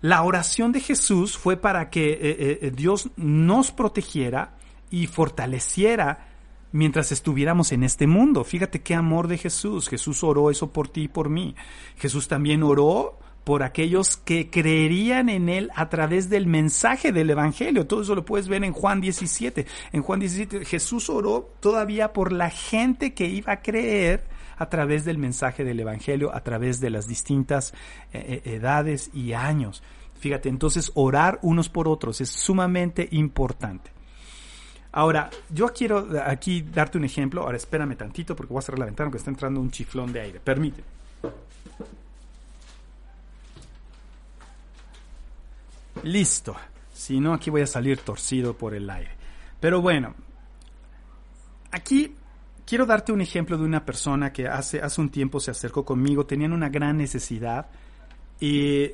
La oración de Jesús fue para que eh, eh, Dios nos protegiera y fortaleciera mientras estuviéramos en este mundo. Fíjate qué amor de Jesús. Jesús oró eso por ti y por mí. Jesús también oró por aquellos que creerían en Él a través del mensaje del Evangelio. Todo eso lo puedes ver en Juan 17. En Juan 17 Jesús oró todavía por la gente que iba a creer a través del mensaje del Evangelio, a través de las distintas eh, eh, edades y años. Fíjate, entonces orar unos por otros es sumamente importante. Ahora, yo quiero aquí darte un ejemplo. Ahora, espérame tantito porque voy a cerrar la ventana porque está entrando un chiflón de aire. Permite. Listo. Si no, aquí voy a salir torcido por el aire. Pero bueno, aquí quiero darte un ejemplo de una persona que hace, hace un tiempo se acercó conmigo. Tenían una gran necesidad y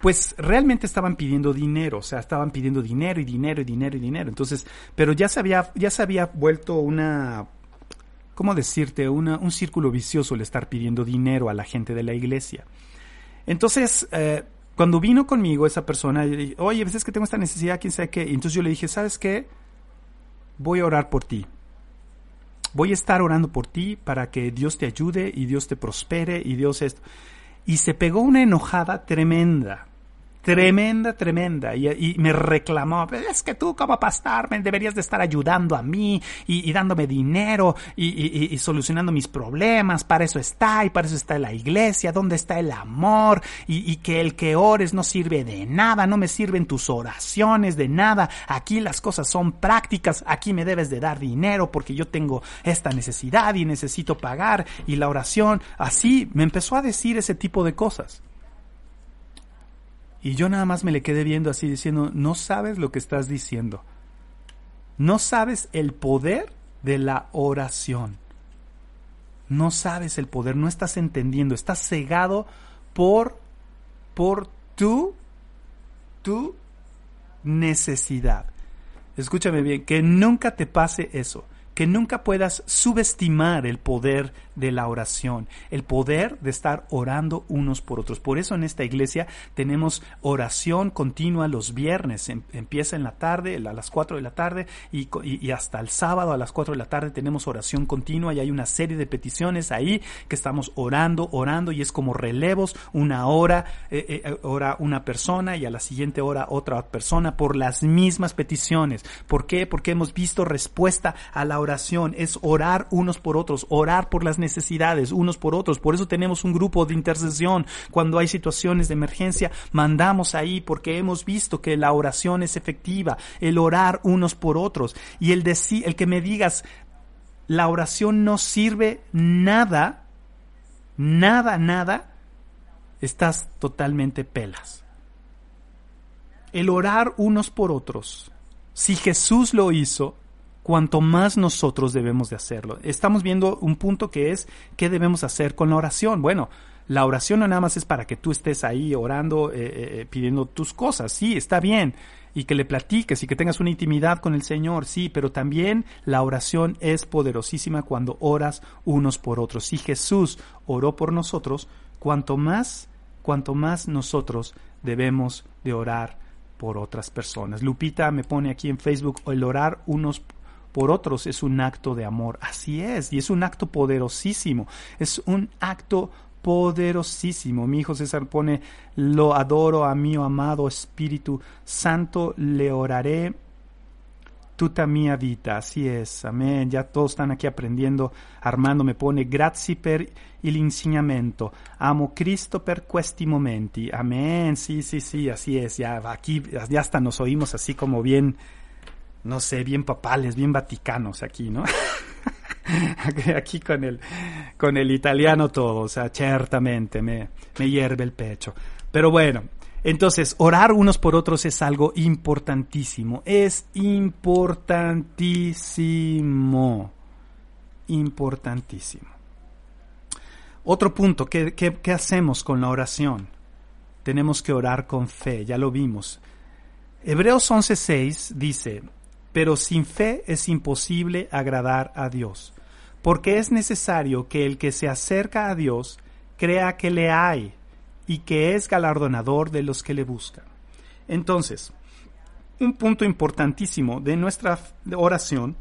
pues realmente estaban pidiendo dinero, o sea, estaban pidiendo dinero y dinero y dinero y dinero. Entonces, pero ya se había, ya se había vuelto una, ¿cómo decirte? Una, un círculo vicioso el estar pidiendo dinero a la gente de la iglesia. Entonces, eh, cuando vino conmigo esa persona, oye, ves que tengo esta necesidad, quién sabe qué. Y entonces yo le dije, ¿sabes qué? Voy a orar por ti. Voy a estar orando por ti para que Dios te ayude y Dios te prospere y Dios esto. Y se pegó una enojada tremenda tremenda, tremenda. Y, me reclamó, es que tú como pastor me deberías de estar ayudando a mí y, dándome dinero y, solucionando mis problemas. Para eso está y para eso está la iglesia. ¿Dónde está el amor? Y, que el que ores no sirve de nada, no me sirven tus oraciones de nada. Aquí las cosas son prácticas. Aquí me debes de dar dinero porque yo tengo esta necesidad y necesito pagar. Y la oración, así me empezó a decir ese tipo de cosas. Y yo nada más me le quedé viendo así diciendo, no sabes lo que estás diciendo. No sabes el poder de la oración. No sabes el poder, no estás entendiendo, estás cegado por, por tu, tu necesidad. Escúchame bien, que nunca te pase eso que nunca puedas subestimar el poder de la oración, el poder de estar orando unos por otros. Por eso en esta iglesia tenemos oración continua los viernes. Em, empieza en la tarde, a las 4 de la tarde, y, hasta el sábado a las 4 de la tarde tenemos oración continua y hay una serie de peticiones ahí que estamos orando, orando, y es como relevos, una hora, eh, eh, eh, ora una persona y a la siguiente hora otra persona por las mismas peticiones. ¿Por qué? Porque hemos visto respuesta a la oración es orar unos por otros, orar por las necesidades unos por otros. Por eso tenemos un grupo de intercesión. Cuando hay situaciones de emergencia, mandamos ahí porque hemos visto que la oración es efectiva, el orar unos por otros. Y el, decir, el que me digas, la oración no sirve nada, nada, nada, estás totalmente pelas. El orar unos por otros, si Jesús lo hizo, cuanto más nosotros debemos de hacerlo. Estamos viendo un punto que es qué debemos hacer con la oración. Bueno, la oración no nada más es para que tú estés ahí orando, eh, eh, eh, pidiendo tus cosas, sí, está bien, y que le platiques y que tengas una intimidad con el Señor, sí, pero también la oración es poderosísima cuando oras unos por otros. Si Jesús oró por nosotros, cuanto más, cuanto más nosotros debemos de orar por otras personas. Lupita me pone aquí en Facebook el orar unos por otros es un acto de amor. Así es, y es un acto poderosísimo. Es un acto poderosísimo. Mi hijo César pone, lo adoro a mi amado Espíritu Santo, le oraré tuta mia vita. Así es, amén. Ya todos están aquí aprendiendo. Armando me pone, grazie per il insegnamento. Amo Cristo per questi momenti. Amén. Sí, sí, sí, así es. Ya aquí, ya hasta nos oímos así como bien, no sé, bien papales, bien vaticanos aquí, ¿no? *laughs* aquí con el, con el italiano todo, o sea, ciertamente me, me hierve el pecho. Pero bueno, entonces, orar unos por otros es algo importantísimo, es importantísimo, importantísimo. Otro punto, ¿qué, qué hacemos con la oración? Tenemos que orar con fe, ya lo vimos. Hebreos 11:6 dice, pero sin fe es imposible agradar a Dios, porque es necesario que el que se acerca a Dios crea que le hay y que es galardonador de los que le buscan. Entonces, un punto importantísimo de nuestra oración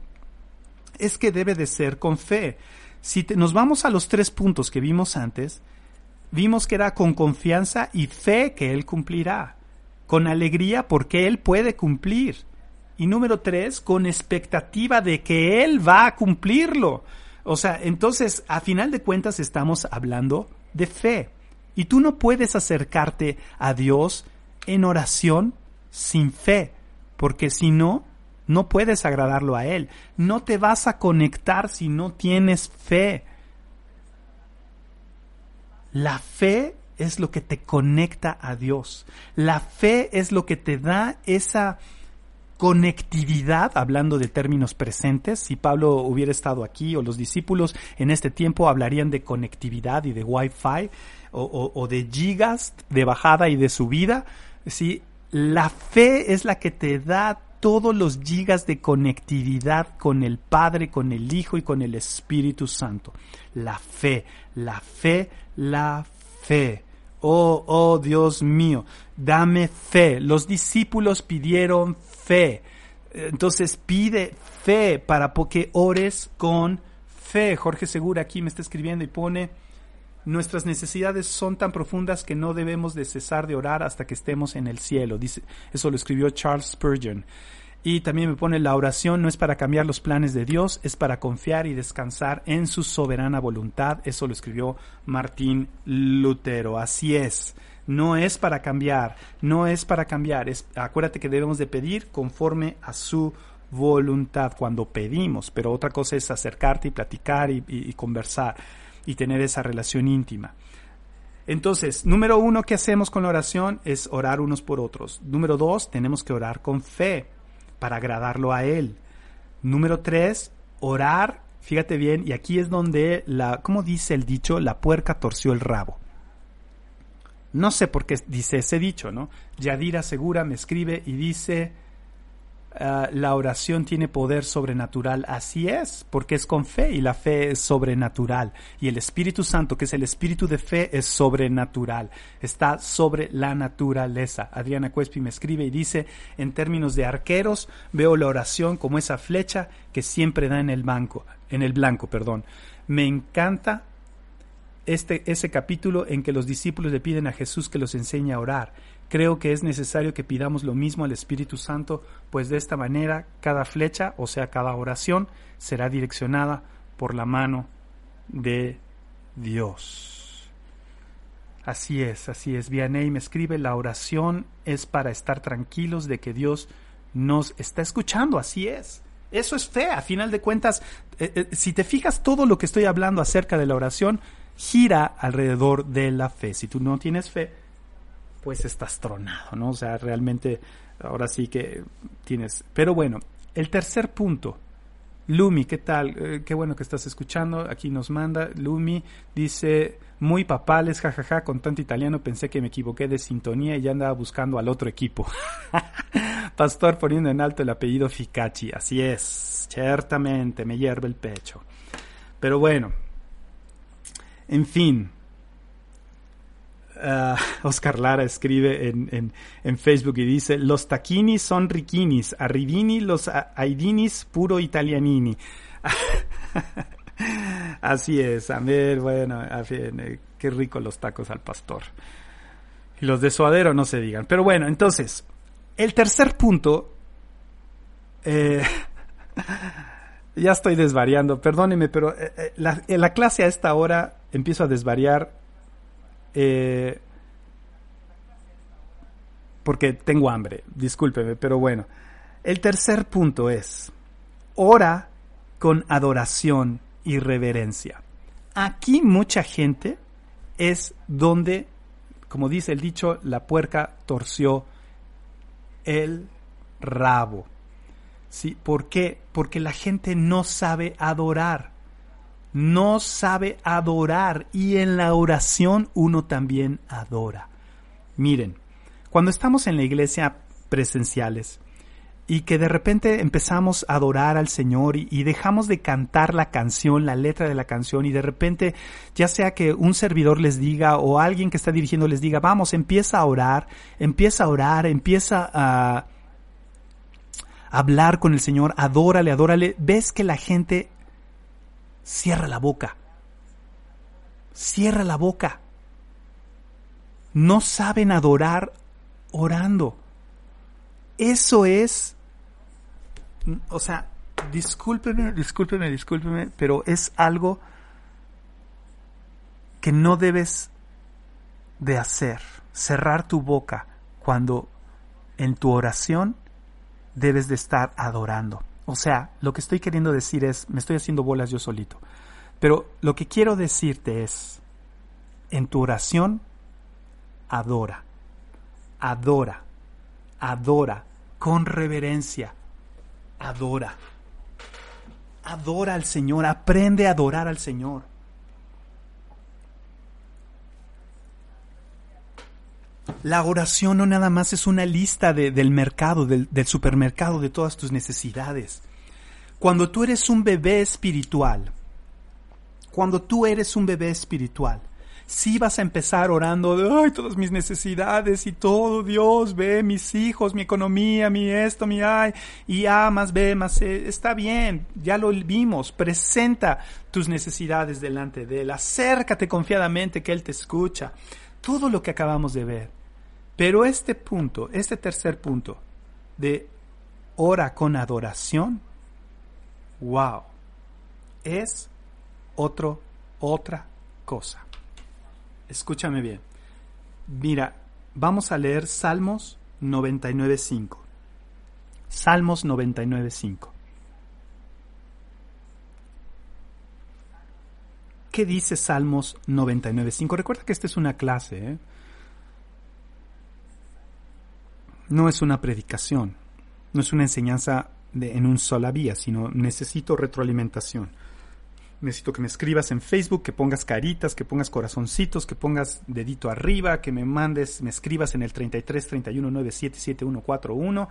es que debe de ser con fe. Si nos vamos a los tres puntos que vimos antes, vimos que era con confianza y fe que Él cumplirá, con alegría porque Él puede cumplir. Y número tres, con expectativa de que Él va a cumplirlo. O sea, entonces, a final de cuentas estamos hablando de fe. Y tú no puedes acercarte a Dios en oración sin fe, porque si no, no puedes agradarlo a Él. No te vas a conectar si no tienes fe. La fe es lo que te conecta a Dios. La fe es lo que te da esa conectividad, hablando de términos presentes, si Pablo hubiera estado aquí o los discípulos en este tiempo hablarían de conectividad y de Wi-Fi o, de gigas de bajada y de subida, ¿sí? la fe es la que te da todos los gigas de conectividad con el Padre, con el Hijo y con el Espíritu Santo. La fe, la fe, la fe. Oh, oh Dios mío, dame fe. Los discípulos pidieron fe. Entonces pide fe para que ores con fe. Jorge Segura aquí me está escribiendo y pone, nuestras necesidades son tan profundas que no debemos de cesar de orar hasta que estemos en el cielo. Dice, eso lo escribió Charles Spurgeon. Y también me pone, la oración no es para cambiar los planes de Dios, es para confiar y descansar en su soberana voluntad. Eso lo escribió Martín Lutero. Así es no es para cambiar, no es para cambiar, es, acuérdate que debemos de pedir conforme a su voluntad cuando pedimos, pero otra cosa es acercarte y platicar y, conversar y tener esa relación íntima. Entonces, número uno, ¿qué hacemos con la oración? Es orar unos por otros. Número dos, tenemos que orar con fe para agradarlo a Él. Número tres, orar, fíjate bien, y aquí es donde la, ¿cómo dice el dicho? La puerca torció el rabo. No sé por qué dice ese dicho, ¿no? Yadira Segura me escribe y dice, ah, la oración tiene poder sobrenatural. Así es, porque es con fe y la fe es sobrenatural. Y el Espíritu Santo, que es el Espíritu de fe, es sobrenatural. Está sobre la naturaleza. Adriana Cuespi me escribe y dice, en términos de arqueros, veo la oración como esa flecha que siempre da en el banco, en el blanco, perdón. Me encanta este, ese capítulo en que los discípulos le piden a Jesús que los enseñe a orar. Creo que es necesario que pidamos lo mismo al Espíritu Santo, pues de esta manera cada flecha, o sea, cada oración, será direccionada por la mano de Dios. Así es, así es. Vianney me escribe, la oración es para estar tranquilos de que Dios nos está escuchando, así es. Eso es fe, a final de cuentas, eh, eh, si te fijas todo lo que estoy hablando acerca de la oración, gira alrededor de la fe. Si tú no tienes fe, pues estás tronado, ¿no? O sea, realmente ahora sí que tienes... Pero bueno, el tercer punto. Lumi, ¿qué tal? Eh, qué bueno que estás escuchando. Aquí nos manda. Lumi dice, muy papales, jajaja, con tanto italiano pensé que me equivoqué de sintonía y ya andaba buscando al otro equipo. *laughs* Pastor poniendo en alto el apellido Ficacci. Así es, ciertamente, me hierve el pecho. Pero bueno, en fin, ah, *laughs* Oscar Lara escribe en, en, Facebook y dice, los taquinis son riquinis, arrivini los aidinis puro italianini. *laughs* Así es, a ver, bueno, eh, qué rico los tacos al pastor. Y los de suadero no se digan. Pero bueno, entonces, el tercer punto, eh, *laughs* ya estoy desvariando, perdóneme, pero eh, la, la, clase a esta hora empiezo a desvariar porque tengo hambre, discúlpeme, pero bueno. El tercer punto es, ora con adoración y reverencia. Aquí mucha gente es donde, como dice el dicho, la puerca torció el rabo. ¿Sí? ¿Por qué? Porque la gente no sabe adorar. No sabe adorar y en la oración uno también adora. Miren, cuando estamos en la iglesia presenciales, y que de repente empezamos a adorar al Señor y, dejamos de cantar la canción, la letra de la canción y de repente ya sea que un servidor les diga o alguien que está dirigiendo les diga, vamos, empieza a orar, empieza a orar, empieza a hablar con el Señor, adórale, adórale, ves que la gente cierra la boca, cierra la boca. No saben adorar orando. Eso es o sea, discúlpeme, discúlpeme, discúlpeme, pero es algo que no debes de hacer, cerrar tu boca cuando en tu oración debes de estar adorando. O sea, lo que estoy queriendo decir es, me estoy haciendo bolas yo solito, pero lo que quiero decirte es, en tu oración, adora, adora, adora con reverencia, adora. Adora al Señor, aprende a adorar al Señor. La oración no nada más es una lista del mercado, del supermercado, de todas tus necesidades. Cuando tú eres un bebé espiritual, cuando tú eres un bebé espiritual, si vas a empezar orando de, ay, todas mis necesidades y todo, Dios, ve mis hijos, mi economía, mi esto, mi ay, y A más B más está bien, ya lo vimos, presenta tus necesidades delante de Él, acércate confiadamente que Él te escucha, todo lo que acabamos de ver. Pero este punto, este tercer punto de ora con adoración, wow, es otro, otra cosa. Escúchame bien. Mira, vamos a leer Salmos 99.5. Salmos 99.5. ¿Qué dice Salmos 99.5? Recuerda que esta es una clase, ¿eh? No es una predicación, no es una enseñanza en un sola vía, sino necesito retroalimentación necesito que me escribas en Facebook, que pongas caritas, que pongas corazoncitos, que pongas dedito arriba, que me mandes, me escribas en el 33 31 97 7141.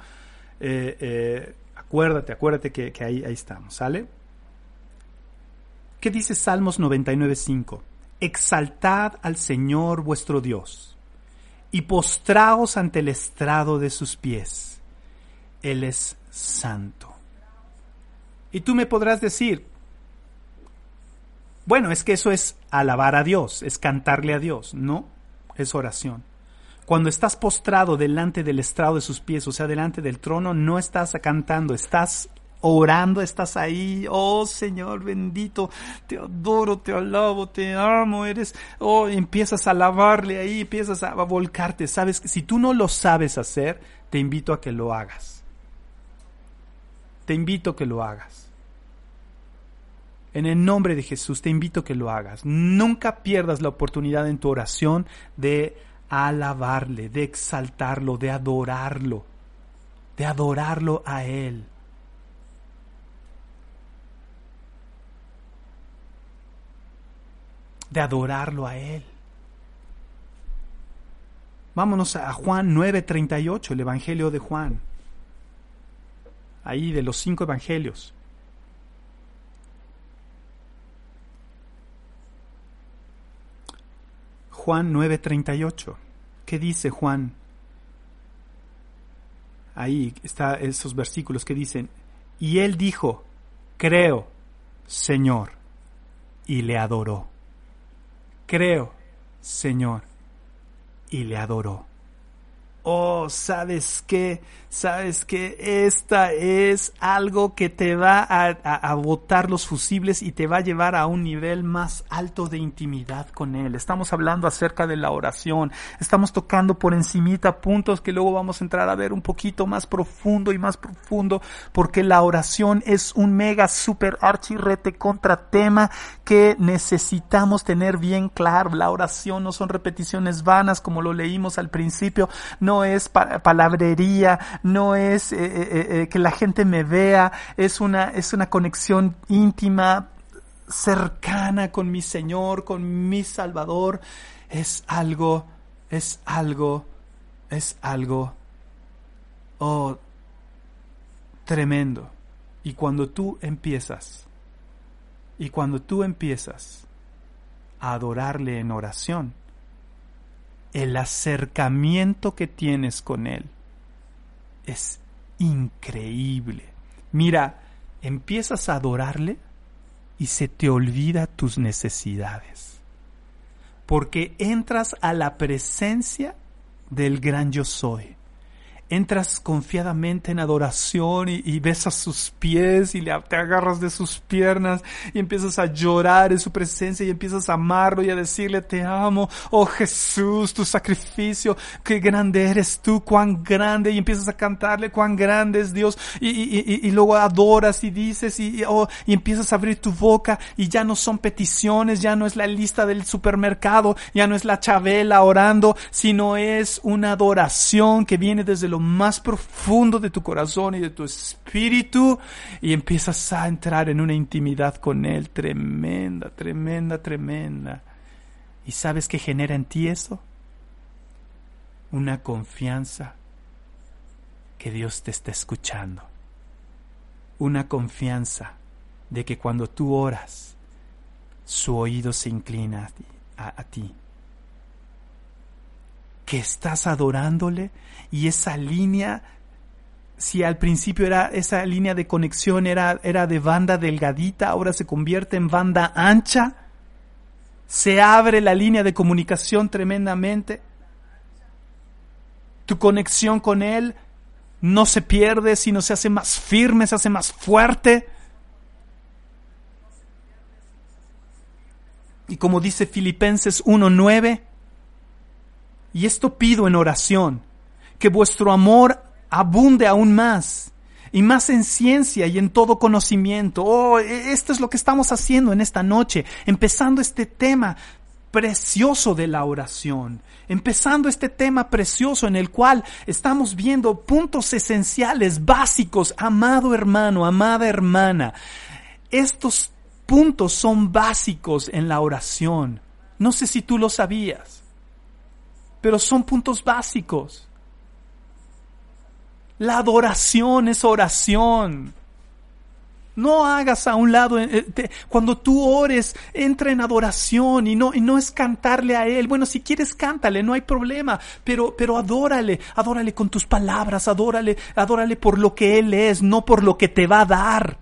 Eh, eh, acuérdate, acuérdate que, ahí, ahí estamos, ¿sale? ¿Qué dice Salmos 99.5? Exaltad al Señor vuestro Dios y postraos ante el estrado de sus pies. Él es santo. Y tú me podrás decir, bueno, es que eso es alabar a Dios, es cantarle a Dios, no, es oración. Cuando estás postrado delante del estrado de sus pies, o sea, delante del trono, no estás cantando, estás orando, estás ahí, oh Señor bendito, te adoro, te alabo, te amo, eres, oh, empiezas a alabarle ahí, empiezas a, volcarte, sabes, si tú no lo sabes hacer, te invito a que lo hagas. Te invito a que lo hagas. En el nombre de Jesús te invito a que lo hagas. Nunca pierdas la oportunidad en tu oración de alabarle, de exaltarlo, de adorarlo, de adorarlo a Él. De adorarlo a Él. Vámonos a Juan 9:38, el Evangelio de Juan. Ahí de los cinco evangelios. Juan 9:38. ¿Qué dice Juan? Ahí están esos versículos que dicen, y él dijo, creo, Señor, y le adoró. Creo, Señor, y le adoró. Oh, ¿sabes qué? sabes que esta es algo que te va a, botar los fusibles y te va a llevar a un nivel más alto de intimidad con Él. Estamos hablando acerca de la oración, estamos tocando por encimita puntos que luego vamos a entrar a ver un poquito más profundo y más profundo, porque la oración es un mega super archirrete contra tema que necesitamos tener bien claro. La oración no son repeticiones vanas como lo leímos al principio, no es palabrería, no es eh, eh, eh, que la gente me vea, es una, es una conexión íntima, cercana con mi Señor, con mi Salvador. Es algo, es algo, es algo, oh, tremendo. Y cuando tú empiezas, y cuando tú empiezas a adorarle en oración, el acercamiento que tienes con Él es increíble. Mira, empiezas a adorarle y se te olvida tus necesidades. Porque entras a la presencia del gran yo soy entras confiadamente en adoración y, besas sus pies y le, te agarras de sus piernas y empiezas a llorar en su presencia y empiezas a amarlo y a decirle te amo, oh Jesús, tu sacrificio, qué grande eres tú, cuán grande y empiezas a cantarle cuán grande es Dios y, y, y luego adoras y dices y, oh, y empiezas a abrir tu boca y ya no son peticiones, ya no es la lista del supermercado, ya no es la chabela orando, sino es una adoración que viene desde lo más profundo de tu corazón y de tu espíritu y empiezas a entrar en una intimidad con Él tremenda, tremenda, tremenda. ¿Y sabes qué genera en ti eso? Una confianza que Dios te está escuchando. Una confianza de que cuando tú oras, su oído se inclina a, a ti que estás adorándole y esa línea, si al principio era esa línea de conexión era, era de banda delgadita, ahora se convierte en banda ancha, se abre la línea de comunicación tremendamente. Tu conexión con Él no se pierde, sino se hace más firme, se hace más fuerte. Y como dice Filipenses 1.9, y esto pido en oración, que vuestro amor abunde aún más y más en ciencia y en todo conocimiento. Oh, e, esto es lo que estamos haciendo en esta noche, empezando este tema precioso de la oración, empezando este tema precioso en el cual estamos viendo puntos esenciales, básicos, amado hermano, amada hermana. Estos puntos son básicos en la oración. No sé si tú lo sabías pero son puntos básicos. La adoración es oración. No hagas a un lado, eh, cuando tú ores, entra en adoración y no, y no es cantarle a Él. Bueno, si quieres cántale, no hay problema, pero, pero adórale, adórale con tus palabras, adórale, adórale por lo que Él es, no por lo que te va a dar.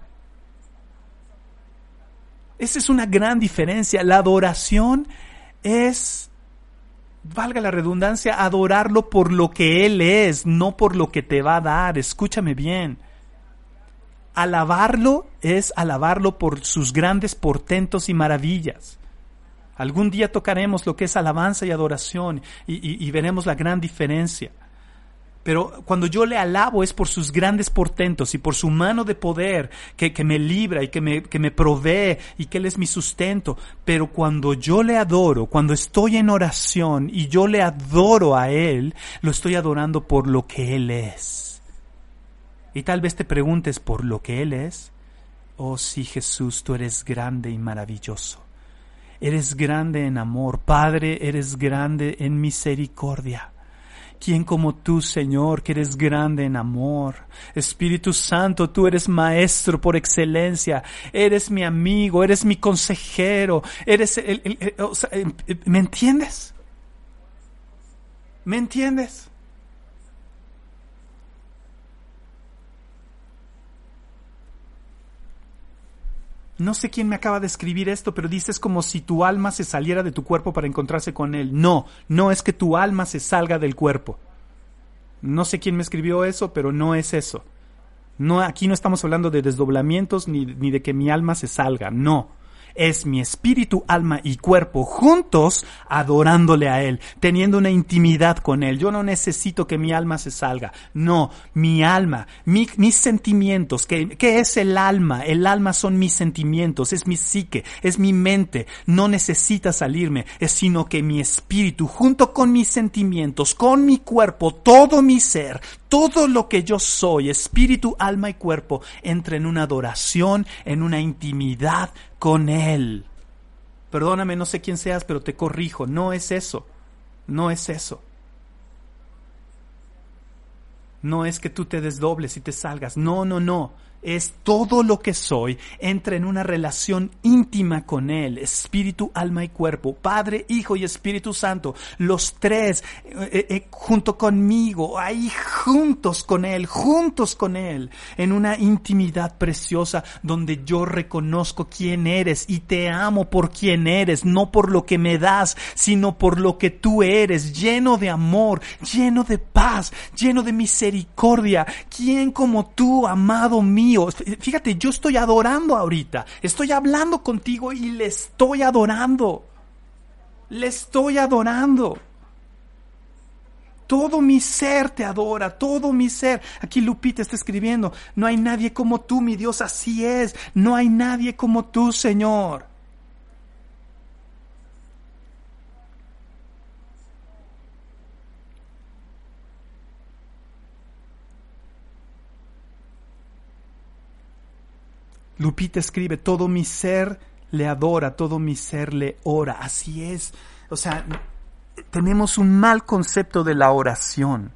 Esa es una gran diferencia. La adoración es valga la redundancia, adorarlo por lo que Él es, no por lo que te va a dar. Escúchame bien. Alabarlo es alabarlo por sus grandes portentos y maravillas. Algún día tocaremos lo que es alabanza y adoración y, y veremos la gran diferencia. Pero cuando yo le alabo es por sus grandes portentos y por su mano de poder que, me libra y que me, que me provee y que Él es mi sustento. Pero cuando yo le adoro, cuando estoy en oración y yo le adoro a Él, lo estoy adorando por lo que Él es. Y tal vez te preguntes por lo que Él es. Oh sí Jesús, tú eres grande y maravilloso. Eres grande en amor. Padre, eres grande en misericordia. ¿Quién como tú, Señor, que eres grande en amor? Espíritu Santo, tú eres maestro por excelencia, eres mi amigo, eres mi consejero, eres el, em, em, ¿me entiendes? ¿Me entiendes? No sé quién me acaba de escribir esto, pero dices como si tu alma se saliera de tu cuerpo para encontrarse con él. No, no es que tu alma se salga del cuerpo. No sé quién me escribió eso, pero no es eso. No, aquí no estamos hablando de desdoblamientos ni, ni de que mi alma se salga. No es mi espíritu, alma y cuerpo juntos adorándole a Él, teniendo una intimidad con Él. Yo no necesito que mi alma se salga. No, mi alma, mis sentimientos. ¿qué, ¿Qué es el alma? El alma son mis sentimientos, es mi psique, es mi mente. No necesita salirme, sino que mi espíritu junto con mis sentimientos, con mi cuerpo, todo mi ser, todo lo que yo soy, espíritu, alma y cuerpo, entre en una adoración, en una intimidad con Él. Perdóname, no sé quién seas, pero te corrijo, no es eso, no es eso. No es que tú te desdobles y te salgas, no, no, no es todo lo que soy, entra en una relación íntima con Él, espíritu, alma y cuerpo, Padre, Hijo y Espíritu Santo, los tres eh, eh, eh, junto conmigo, ahí juntos con Él, juntos con Él, en una intimidad preciosa donde yo reconozco quién eres y te amo por quién eres, no por lo que me das, sino por lo que tú eres, lleno de amor, lleno de paz, lleno de misericordia. ¿Quién como tú, amado mío? Fíjate, yo estoy adorando ahorita. Estoy hablando contigo y le estoy adorando. Le estoy adorando. Todo mi ser te adora, todo mi ser. Aquí Lupita está escribiendo, no hay nadie como tú, mi Dios, así es. No hay nadie como tú, Señor. Lupita escribe, todo mi ser le adora, todo mi ser le ora. Así es. O sea, tenemos un mal concepto de la oración.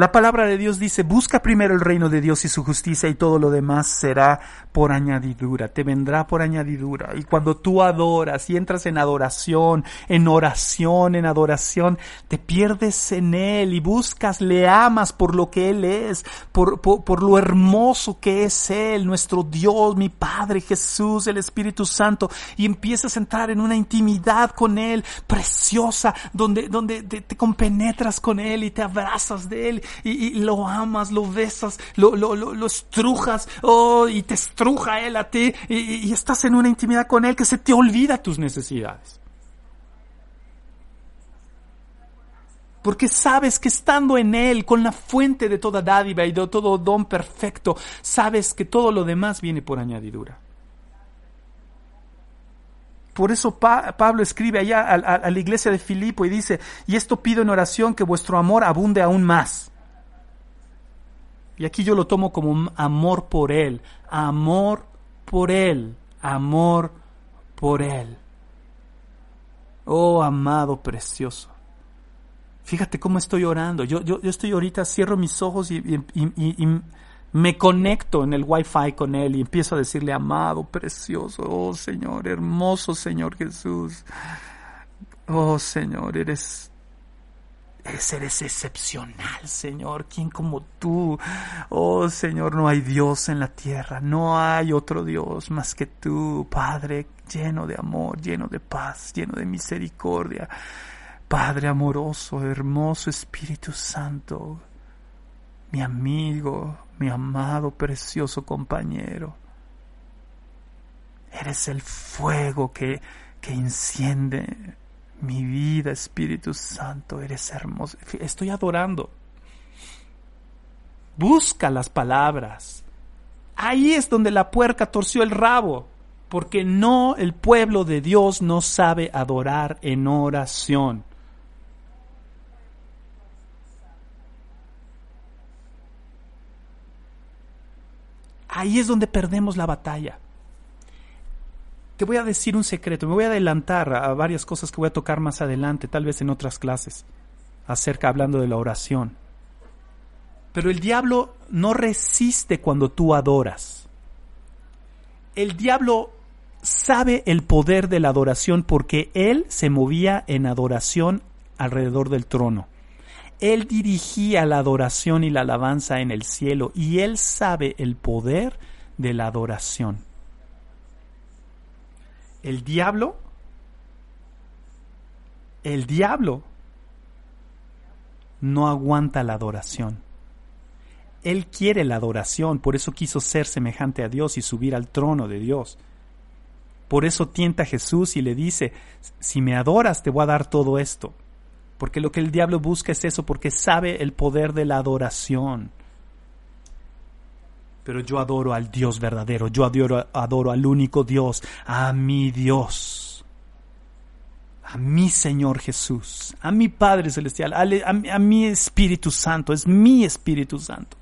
La palabra de Dios dice, busca primero el reino de Dios y su justicia y todo lo demás será por añadidura, te vendrá por añadidura. Y cuando tú adoras y entras en adoración, en oración, en adoración, te pierdes en Él y buscas, le amas por lo que Él es, por, por, lo hermoso que es Él, nuestro Dios, mi Padre Jesús, el Espíritu Santo, y empiezas a entrar en una intimidad con Él preciosa, donde, donde te, te compenetras con Él y te abrazas de Él y, lo amas, lo besas, lo, lo, lo, estrujas, oh, y te estruja Él a ti y, estás en una intimidad con Él que se te olvida tus necesidades. Porque sabes que estando en Él, con la fuente de toda dádiva y de todo don perfecto, sabes que todo lo demás viene por añadidura. Por eso Pablo escribe allá a, a, la iglesia de Filipo y dice, y esto pido en oración que vuestro amor abunde aún más y aquí yo lo tomo como amor por Él, amor por Él, amor por Él. Oh, amado precioso. Fíjate cómo estoy orando. Yo, yo, yo estoy ahorita, cierro mis ojos y, y, me conecto en el wifi con Él y empiezo a decirle, amado, precioso, oh Señor, hermoso Señor Jesús. Oh Señor, eres Eres excepcional, Señor. ¿Quién como tú? Oh, Señor, no hay Dios en la tierra. No hay otro Dios más que tú, Padre, lleno de amor, lleno de paz, lleno de misericordia. Padre amoroso, hermoso Espíritu Santo, mi amigo, mi amado, precioso compañero. Eres el fuego que, que enciende mi vida, Espíritu Santo, eres hermoso. Estoy adorando. Busca las palabras. Ahí es donde la puerca torció el rabo, porque no, el pueblo de Dios no sabe adorar en oración. Ahí es donde perdemos la batalla. Te voy a decir un secreto, me voy a adelantar a varias cosas que voy a tocar más adelante, tal vez en otras clases, acerca hablando de la oración. Pero el diablo no resiste cuando tú adoras. El diablo sabe el poder de la adoración porque él se movía en adoración alrededor del trono. Él dirigía la adoración y la alabanza en el cielo y Él sabe el poder de la adoración. El diablo, el diablo no aguanta la adoración. Él quiere la adoración, por eso quiso ser semejante a Dios y subir al trono de Dios. Por eso tienta a Jesús y le dice, si me adoras te voy a dar todo esto. Porque lo que el diablo busca es eso, porque sabe el poder de la adoración. Pero yo adoro al Dios verdadero, yo adoro, adoro al único Dios, a mi Dios, a mi Señor Jesús, a mi Padre Celestial, a, a mi Espíritu Santo, es mi Espíritu Santo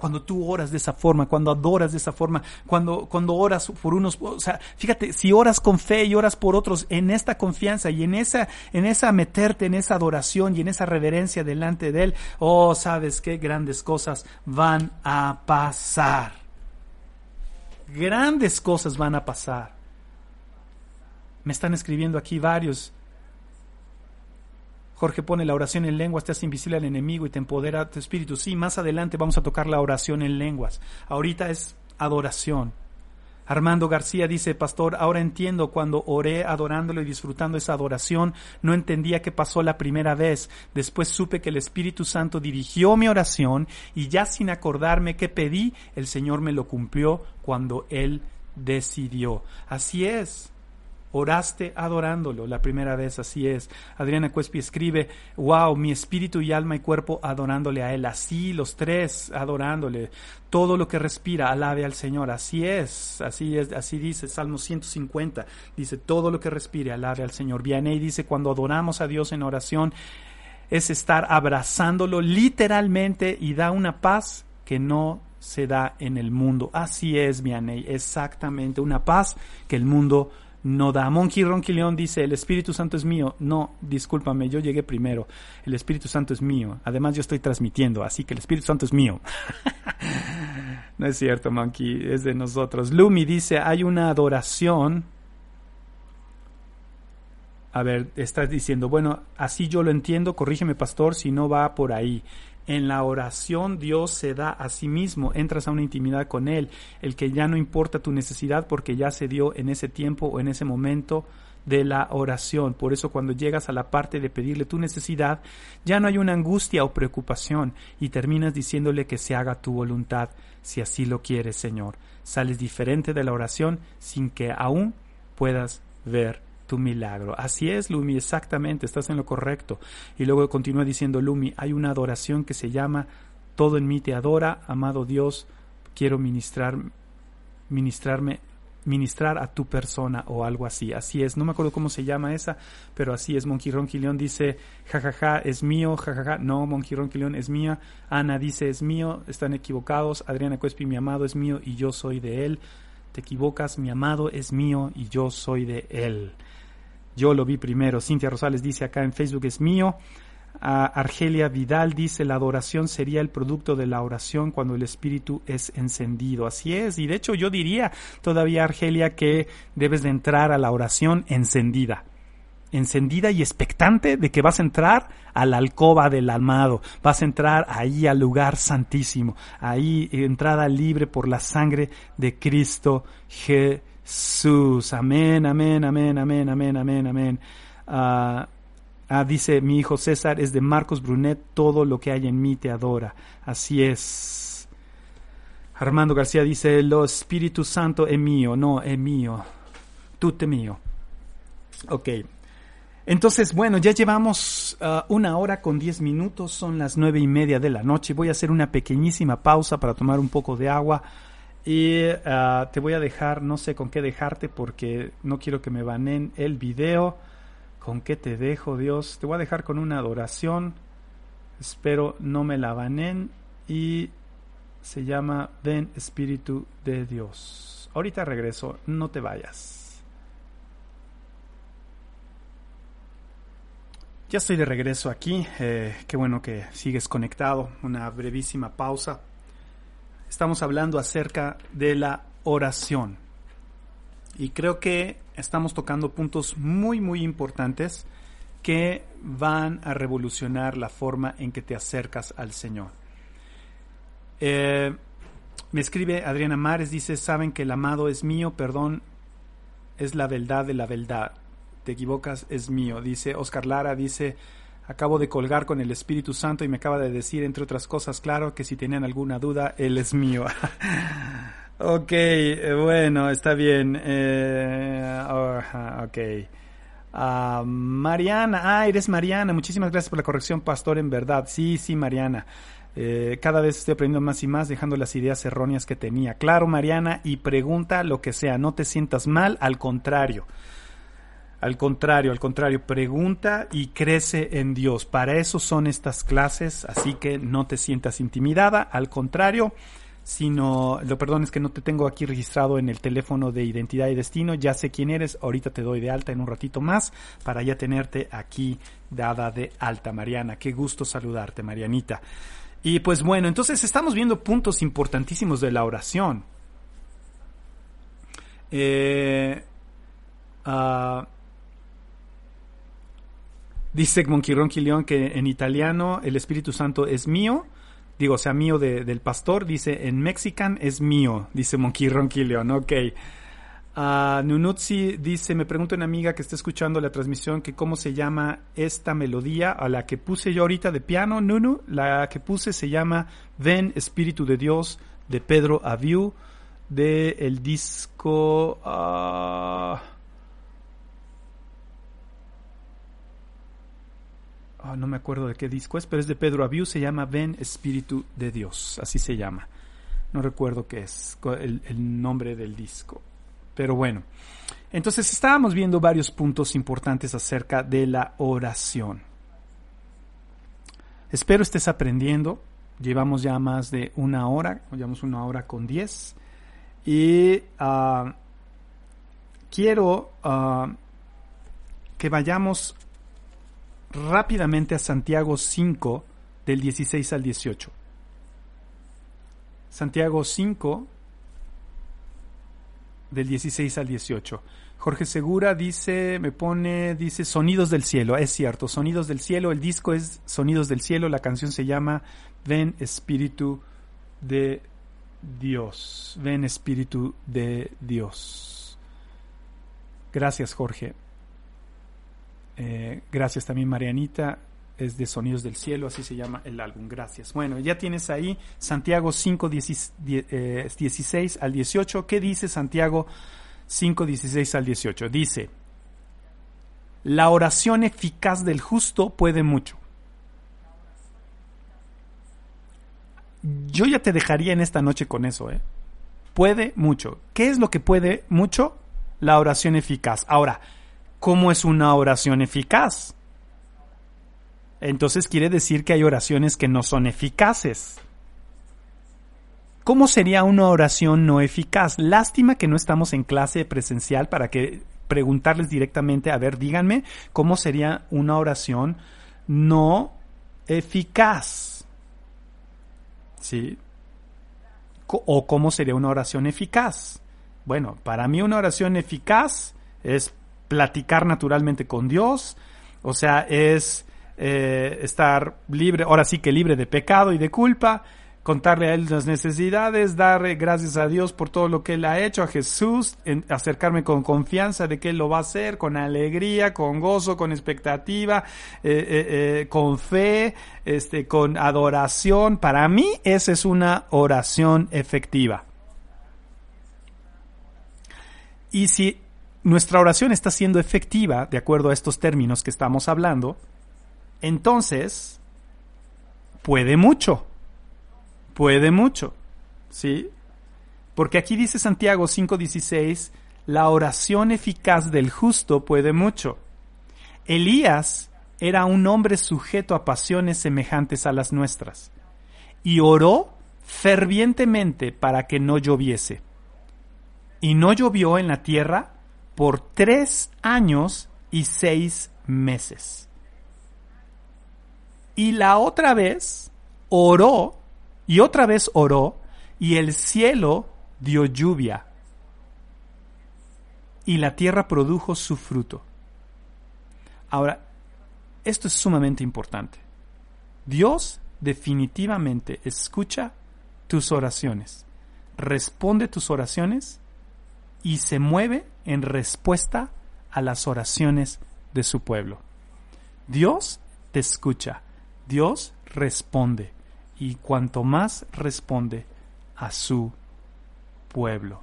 cuando tú oras de esa forma, cuando adoras de esa forma, cuando, cuando oras por unos, o sea, fíjate, si oras con fe y oras por otros en esta confianza y en esa, en esa meterte en esa adoración y en esa reverencia delante de Él, oh, sabes qué grandes cosas van a pasar. Grandes cosas van a pasar. Me están escribiendo aquí varios Jorge pone la oración en lenguas, te hace invisible al enemigo y te empodera tu espíritu. Sí, más adelante vamos a tocar la oración en lenguas. Ahorita es adoración. Armando García dice, Pastor, ahora entiendo cuando oré adorándolo y disfrutando esa adoración, no entendía qué pasó la primera vez. Después supe que el Espíritu Santo dirigió mi oración y ya sin acordarme qué pedí, el Señor me lo cumplió cuando Él decidió. Así es. Oraste adorándolo la primera vez, así es. Adriana Cuespi escribe, wow, mi espíritu y alma y cuerpo adorándole a Él. Así los tres adorándole. Todo lo que respira, alabe al Señor. Así es, así es, así dice Salmo 150. Dice, todo lo que respire, alabe al Señor. Vianey dice, cuando adoramos a Dios en oración, es estar abrazándolo literalmente y da una paz que no se da en el mundo. Así es, Vianey, exactamente, una paz que el mundo no da. Monkey Ronky León dice, el Espíritu Santo es mío. No, discúlpame, yo llegué primero. El Espíritu Santo es mío. Además, yo estoy transmitiendo, así que el Espíritu Santo es mío. *laughs* no es cierto, Monkey, es de nosotros. Lumi dice, hay una adoración. A ver, estás diciendo, bueno, así yo lo entiendo, corrígeme, pastor, si no va por ahí. En la oración Dios se da a sí mismo, entras a una intimidad con Él, el que ya no importa tu necesidad porque ya se dio en ese tiempo o en ese momento de la oración. Por eso cuando llegas a la parte de pedirle tu necesidad, ya no hay una angustia o preocupación y terminas diciéndole que se haga tu voluntad, si así lo quieres, Señor. Sales diferente de la oración sin que aún puedas ver tu milagro. Así es, Lumi, exactamente, estás en lo correcto. Y luego continúa diciendo Lumi, hay una adoración que se llama Todo en mí te adora, amado Dios, quiero ministrar, ministrarme, ministrar a tu persona o algo así. Así es, no me acuerdo cómo se llama esa, pero así es. Monkey Ronky León dice, jajaja, es mío, jajaja, no, Monkey Ronky León es mía. Ana dice, es mío, están equivocados. Adriana Cuespi, mi amado, es mío y yo soy de él. Te equivocas, mi amado es mío y yo soy de él. Yo lo vi primero. Cintia Rosales dice acá en Facebook es mío. Argelia Vidal dice la adoración sería el producto de la oración cuando el espíritu es encendido. Así es. Y de hecho yo diría todavía Argelia que debes de entrar a la oración encendida encendida y expectante de que vas a entrar a la alcoba del amado, vas a entrar ahí al lugar santísimo, ahí entrada libre por la sangre de Cristo Jesús. Jesús. Amén, amén, amén, amén, amén, amén, amén. Ah, ah, dice mi hijo César, es de Marcos Brunet, todo lo que hay en mí te adora. Así es. Armando García dice, lo Espíritu Santo es mío, no, es mío. Tú te mío. Ok. Entonces, bueno, ya llevamos ah, una hora con diez minutos, son las nueve y media de la noche. Voy a hacer una pequeñísima pausa para tomar un poco de agua. Y ah, te voy a dejar, no sé con qué dejarte porque no quiero que me banen el video. ¿Con qué te dejo, Dios? Te voy a dejar con una adoración. Espero no me la banen. Y se llama Ven Espíritu de Dios. Ahorita regreso, no te vayas. Ya estoy de regreso aquí. Eh, qué bueno que sigues conectado. Una brevísima pausa estamos hablando acerca de la oración. Y creo que estamos tocando puntos muy, muy importantes que van a revolucionar la forma en que te acercas al Señor. Eh, me escribe Adriana Mares, dice, saben que el amado es mío, perdón, es la verdad de la verdad. Te equivocas, es mío. Dice Oscar Lara, dice, acabo de colgar con el Espíritu Santo y me acaba de decir, entre otras cosas, claro, que si tenían alguna duda, Él es mío. *laughs* ok, eh, bueno, está bien. Eh, ok. Uh, Mariana, ah, eres Mariana, muchísimas gracias por la corrección, pastor, en verdad. Sí, sí, Mariana. Eh, cada vez estoy aprendiendo más y más, dejando las ideas erróneas que tenía. Claro, Mariana, y pregunta lo que sea, no te sientas mal, al contrario. Al contrario, al contrario, pregunta y crece en Dios. Para eso son estas clases, así que no te sientas intimidada, al contrario, sino, lo perdón, es que no te tengo aquí registrado en el teléfono de identidad y destino, ya sé quién eres, ahorita te doy de alta en un ratito más para ya tenerte aquí dada de alta, Mariana. Qué gusto saludarte, Marianita. Y pues bueno, entonces estamos viendo puntos importantísimos de la oración. Eh, uh, dice Monkey Ronky que en italiano el Espíritu Santo es mío. Digo, o sea, mío del pastor. Dice en mexican es mío. Dice Monkey Ronky León. Ok. Uh, dice, me pregunta una amiga que está escuchando la transmisión que cómo se llama esta melodía a la que puse yo ahorita de piano, Nunu. La que puse se llama Ven Espíritu de Dios de Pedro Aviu de el disco... Uh, no me acuerdo de qué disco es, pero es de Pedro Aviu, se llama Ven Espíritu de Dios, así se llama. No recuerdo qué es el nombre del disco. Pero bueno, entonces estábamos viendo varios puntos importantes acerca de la oración. Espero estés aprendiendo. Llevamos ya más de una hora, llevamos una hora con diez. Y ah, quiero ah, que vayamos rápidamente a Santiago 5 del 16 al 18. Santiago 5 del 16 al 18. Jorge Segura dice, me pone, dice Sonidos del Cielo, es cierto, Sonidos del Cielo, el disco es Sonidos del Cielo, la canción se llama Ven Espíritu de Dios, ven Espíritu de Dios. Gracias Jorge. Eh, gracias también Marianita, es de Sonidos del Cielo, así se llama el álbum. Gracias. Bueno, ya tienes ahí Santiago 5, 16, eh, al 18. ¿Qué dice Santiago 5, 16 al 18? Dice, la oración eficaz del justo puede mucho. Yo ya te dejaría en esta noche con eso, ¿eh? Puede mucho. ¿Qué es lo que puede mucho? La oración eficaz. Ahora, ¿cómo es una oración eficaz? entonces quiere decir que hay oraciones que no son eficaces. ¿Cómo sería una oración no eficaz? Lástima que no estamos en clase presencial para que preguntarles directamente, a ver, díganme, ¿cómo sería una oración no eficaz? ¿Sí? ¿O cómo sería una oración eficaz? Bueno, para mí una oración eficaz es platicar naturalmente con Dios, o sea, es eh, estar libre, ahora sí que libre de pecado y de culpa, contarle a Él las necesidades, darle gracias a Dios por todo lo que Él ha hecho, a Jesús, acercarme con confianza de que Él lo va a hacer, con alegría, con gozo, con expectativa, eh, eh, con fe, este, con adoración. Para mí esa es una oración efectiva. Y si nuestra oración está siendo efectiva, de acuerdo a estos términos que estamos hablando, entonces, puede mucho, puede mucho, ¿sí? Porque aquí dice Santiago 5:16, la oración eficaz del justo puede mucho. Elías era un hombre sujeto a pasiones semejantes a las nuestras, y oró fervientemente para que no lloviese. Y no llovió en la tierra por tres años y seis meses. Y la otra vez oró, y otra vez oró, y el cielo dio lluvia, y la tierra produjo su fruto. Ahora, esto es sumamente importante. Dios definitivamente escucha tus oraciones, responde tus oraciones y se mueve en respuesta a las oraciones de su pueblo. Dios te escucha, Dios responde y cuanto más responde a su pueblo.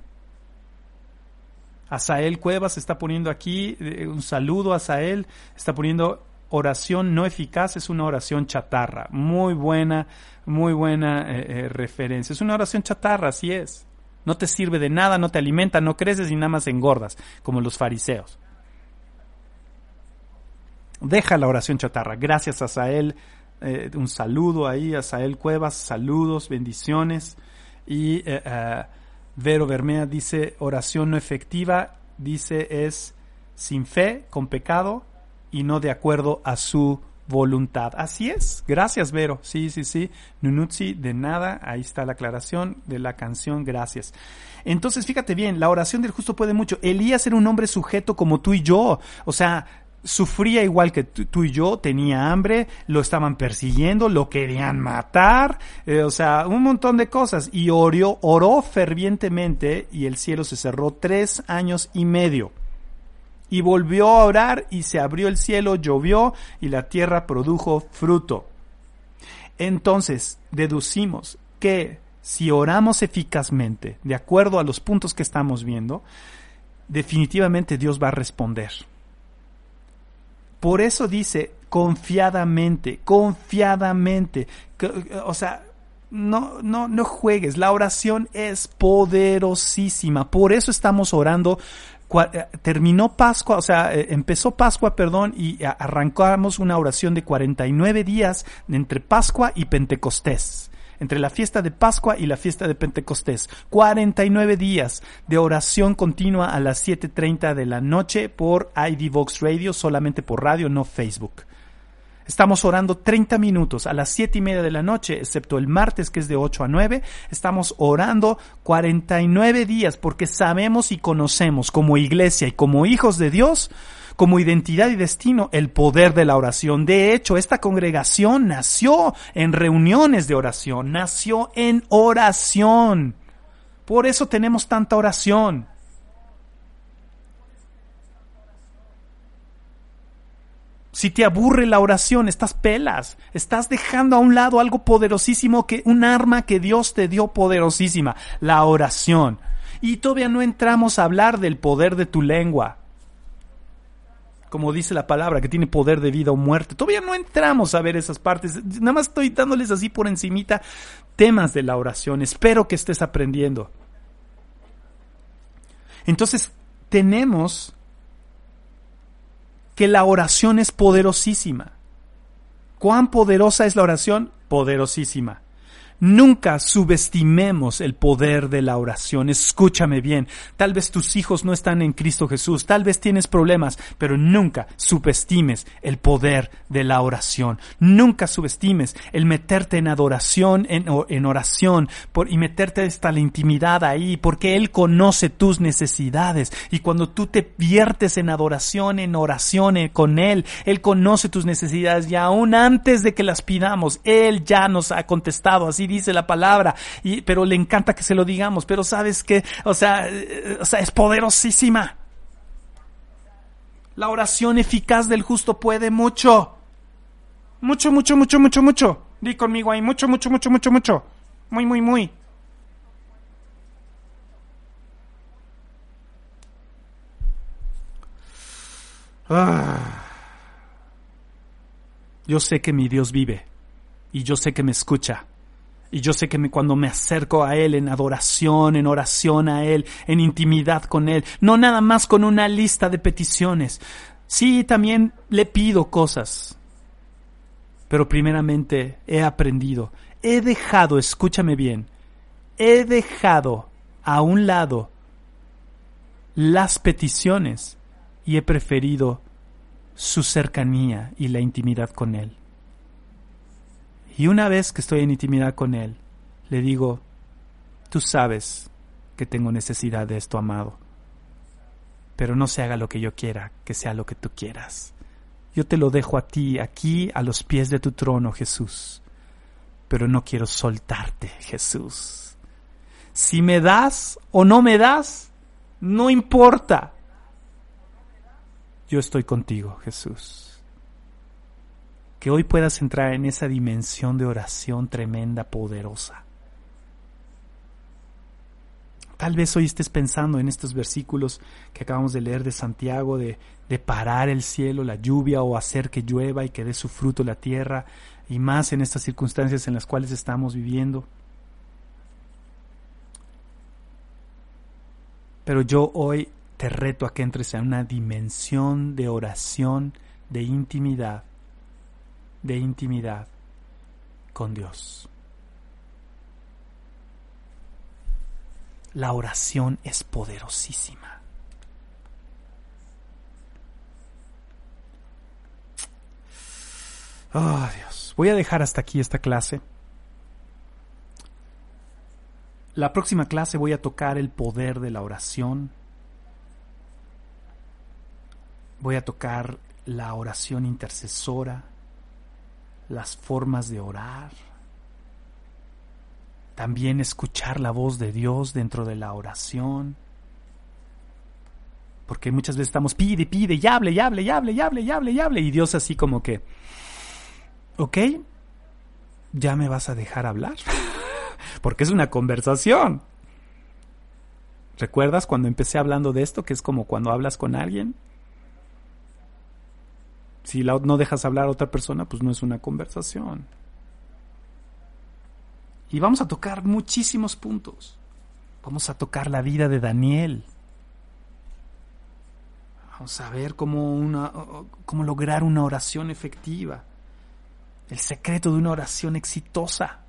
Asael Cuevas está poniendo aquí eh, un saludo a Asael, está poniendo oración no eficaz, es una oración chatarra. Muy buena, muy buena eh, eh, referencia. Es una oración chatarra, así es. No te sirve de nada, no te alimenta, no creces y nada más engordas, como los fariseos. Deja la oración chatarra. Gracias a Sael. un saludo ahí a Sael Cuevas. Saludos, bendiciones. Y Vero Bermea dice oración no efectiva, dice es sin fe, con pecado y no de acuerdo a su voluntad. Así es. Gracias, Vero. Sí, sí, sí. Nunutsi, de nada. Ahí está la aclaración de la canción. Gracias. Entonces, fíjate bien, la oración del justo puede mucho. Elías era un hombre sujeto como tú y yo. O sea, sufría igual que tú y yo, tenía hambre, lo estaban persiguiendo, lo querían matar, eh, o sea, un montón de cosas. Y oró, oró fervientemente y el cielo se cerró tres años y medio. Y volvió a orar y se abrió el cielo, llovió y la tierra produjo fruto. Entonces, deducimos que si oramos eficazmente, de acuerdo a los puntos que estamos viendo, definitivamente Dios va a responder. Por eso dice confiadamente, confiadamente. O sea, no, no, no juegues. La oración es poderosísima. Por eso estamos orando. Eh, terminó Pascua, o sea, eh, empezó Pascua, perdón, y arrancamos una oración de 49 días entre Pascua y Pentecostés entre la fiesta de Pascua y la fiesta de Pentecostés. 49 días de oración continua a las 7.30 de la noche por ID Vox Radio, solamente por radio, no Facebook. Estamos orando 30 minutos a las 7 y media de la noche, excepto el martes que es de 8 a 9. Estamos orando 49 días porque sabemos y conocemos como iglesia y como hijos de Dios como identidad y destino el poder de la oración. De hecho, esta congregación nació en reuniones de oración, nació en oración. Por eso tenemos tanta oración. Si te aburre la oración, estás pelas, estás dejando a un lado algo poderosísimo que un arma que Dios te dio poderosísima, la oración. Y todavía no entramos a hablar del poder de tu lengua como dice la palabra, que tiene poder de vida o muerte. Todavía no entramos a ver esas partes. Nada más estoy dándoles así por encimita temas de la oración. Espero que estés aprendiendo. Entonces, tenemos que la oración es poderosísima. ¿Cuán poderosa es la oración? Poderosísima. Nunca subestimemos el poder de la oración. Escúchame bien. Tal vez tus hijos no están en Cristo Jesús. Tal vez tienes problemas, pero nunca subestimes el poder de la oración. Nunca subestimes el meterte en adoración, en, oración, por, y meterte hasta la intimidad ahí, porque Él conoce tus necesidades. Y cuando tú te viertes en adoración, en oración eh, con Él, Él conoce tus necesidades y aún antes de que las pidamos, Él ya nos ha contestado. Así dice la palabra, y, pero le encanta que se lo digamos, pero sabes que, o sea, eh, o sea, es poderosísima. La oración eficaz del justo puede mucho. Mucho, mucho, mucho, mucho, mucho. Di conmigo ahí, mucho, mucho, mucho, mucho, mucho. Muy, muy, muy. Ah. Yo sé que mi Dios vive y yo sé que me escucha. Y yo sé que cuando me acerco a Él en adoración, en oración a Él, en intimidad con Él, no nada más con una lista de peticiones, sí también le pido cosas, pero primeramente he aprendido, he dejado, escúchame bien, he dejado a un lado las peticiones y he preferido su cercanía y la intimidad con Él. Y una vez que estoy en intimidad con Él, le digo, tú sabes que tengo necesidad de esto, amado, pero no se haga lo que yo quiera, que sea lo que tú quieras. yo te lo dejo a ti, aquí a los pies de tu trono, Jesús. Pero no quiero soltarte, Jesús. Si me das o no me das, no importa. Yo estoy contigo, Jesús. Que hoy puedas entrar en esa dimensión de oración tremenda, poderosa. Tal vez hoy estés pensando en estos versículos que acabamos de leer de Santiago, de, de, parar el cielo, la lluvia o hacer que llueva y que dé su fruto la tierra, y más en estas circunstancias en las cuales estamos viviendo. Pero yo hoy te reto a que entres en una dimensión de oración, de intimidad, de intimidad con Dios. La oración es poderosísima. Oh, Dios. Voy a dejar hasta aquí esta clase. La próxima clase voy a tocar el poder de la oración. Voy a tocar la oración intercesora, las formas de orar, también escuchar la voz de Dios dentro de la oración. Porque muchas veces estamos pide, pide, y hable, y hable, y hable, y hable, y hable, y hable. Y Dios así como que, ok, ya me vas a dejar hablar. *laughs* Porque es una conversación. ¿Recuerdas cuando empecé hablando de esto? Que es como cuando hablas con alguien si no dejas hablar a otra persona, pues no es una conversación. Y vamos a tocar muchísimos puntos. Vamos a tocar la vida de Daniel. Vamos a ver cómo, una, cómo lograr una oración efectiva. El secreto de una oración exitosa.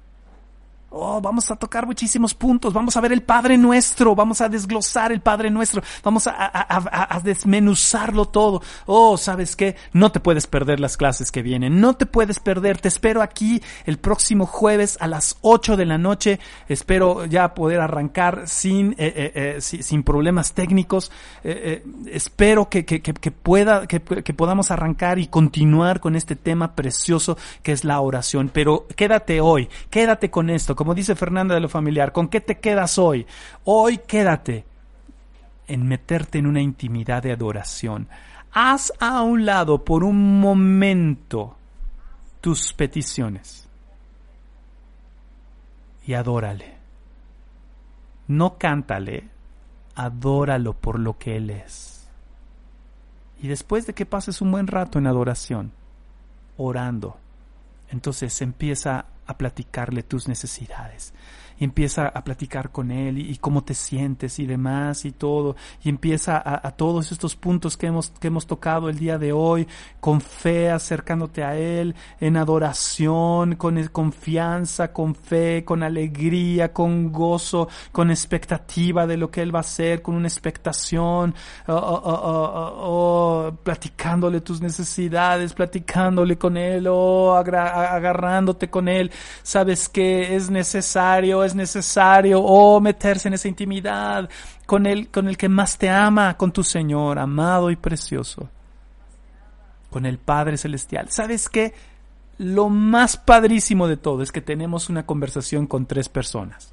Oh, vamos a tocar muchísimos puntos, vamos a ver el Padre Nuestro, vamos a desglosar el Padre Nuestro, vamos a, desmenuzarlo todo. Oh, ¿sabes qué? No te puedes perder las clases que vienen, no te puedes perder, te espero aquí el próximo jueves a las 8 de la noche, espero ya poder arrancar sin, eh, eh, eh, sin problemas técnicos, espero que, que, que, pueda, que, que podamos arrancar y continuar con este tema precioso que es la oración, pero quédate hoy, quédate con esto como dice Fernanda de lo familiar, ¿con qué te quedas hoy? Hoy quédate en meterte en una intimidad de adoración. Haz a un lado por un momento tus peticiones y adórale. No cántale, adóralo por lo que Él es. Y después de que pases un buen rato en adoración, orando, entonces empieza a platicarle tus necesidades y empieza a platicar con él y, cómo te sientes y demás y todo y empieza a, a, todos estos puntos que hemos, que hemos tocado el día de hoy con fe acercándote a él en adoración con confianza con fe con alegría con gozo con expectativa de lo que él va a hacer con una expectación oh, oh, oh, platicándole tus necesidades platicándole con él o agarrándote con él. Sabes que es necesario es necesario, o meterse en esa intimidad con el, con el que más te ama, con tu Señor, amado y precioso, con el Padre Celestial. ¿Sabes qué? Lo más padrísimo de todo es que tenemos una conversación con tres personas.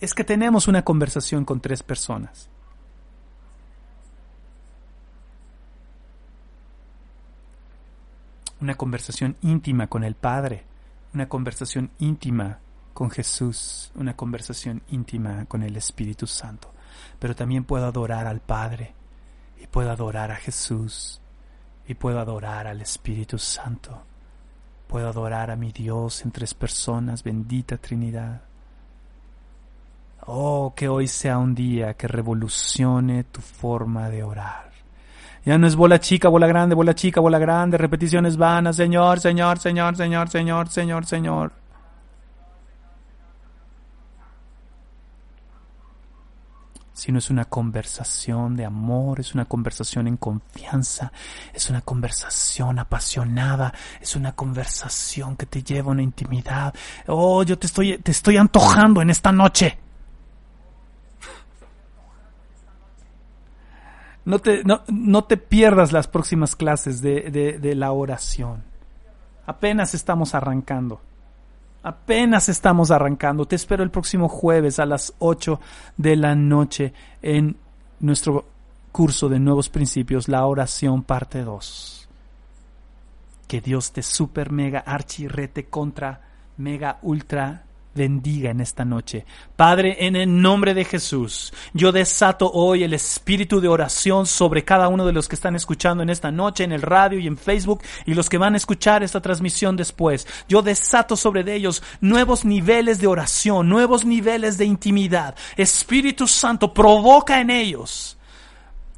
Es que tenemos una conversación con tres personas. Una conversación íntima con el Padre, una conversación íntima con Jesús, una conversación íntima con el Espíritu Santo. Pero también puedo adorar al Padre y puedo adorar a Jesús y puedo adorar al Espíritu Santo. Puedo adorar a mi Dios en tres personas, bendita Trinidad. Oh, que hoy sea un día que revolucione tu forma de orar. Ya no es bola chica, bola grande, bola chica, bola grande, repeticiones vanas, Señor, Señor, Señor, Señor, Señor, Señor, Señor. Sino es una conversación de amor, es una conversación en confianza, es una conversación apasionada, es una conversación que te lleva a una intimidad. Oh, yo te estoy, te estoy antojando en esta noche. No te, no, no te pierdas las próximas clases de, de, la oración. Apenas estamos arrancando. Apenas estamos arrancando. Te espero el próximo jueves a las 8 de la noche en nuestro curso de nuevos principios, la oración parte 2. Que Dios te super mega archi rete contra mega ultra bendiga en esta noche. Padre, en el nombre de Jesús, yo desato hoy el espíritu de oración sobre cada uno de los que están escuchando en esta noche, en el radio y en Facebook, y los que van a escuchar esta transmisión después. Yo desato sobre ellos nuevos niveles de oración, nuevos niveles de intimidad. Espíritu Santo, provoca en ellos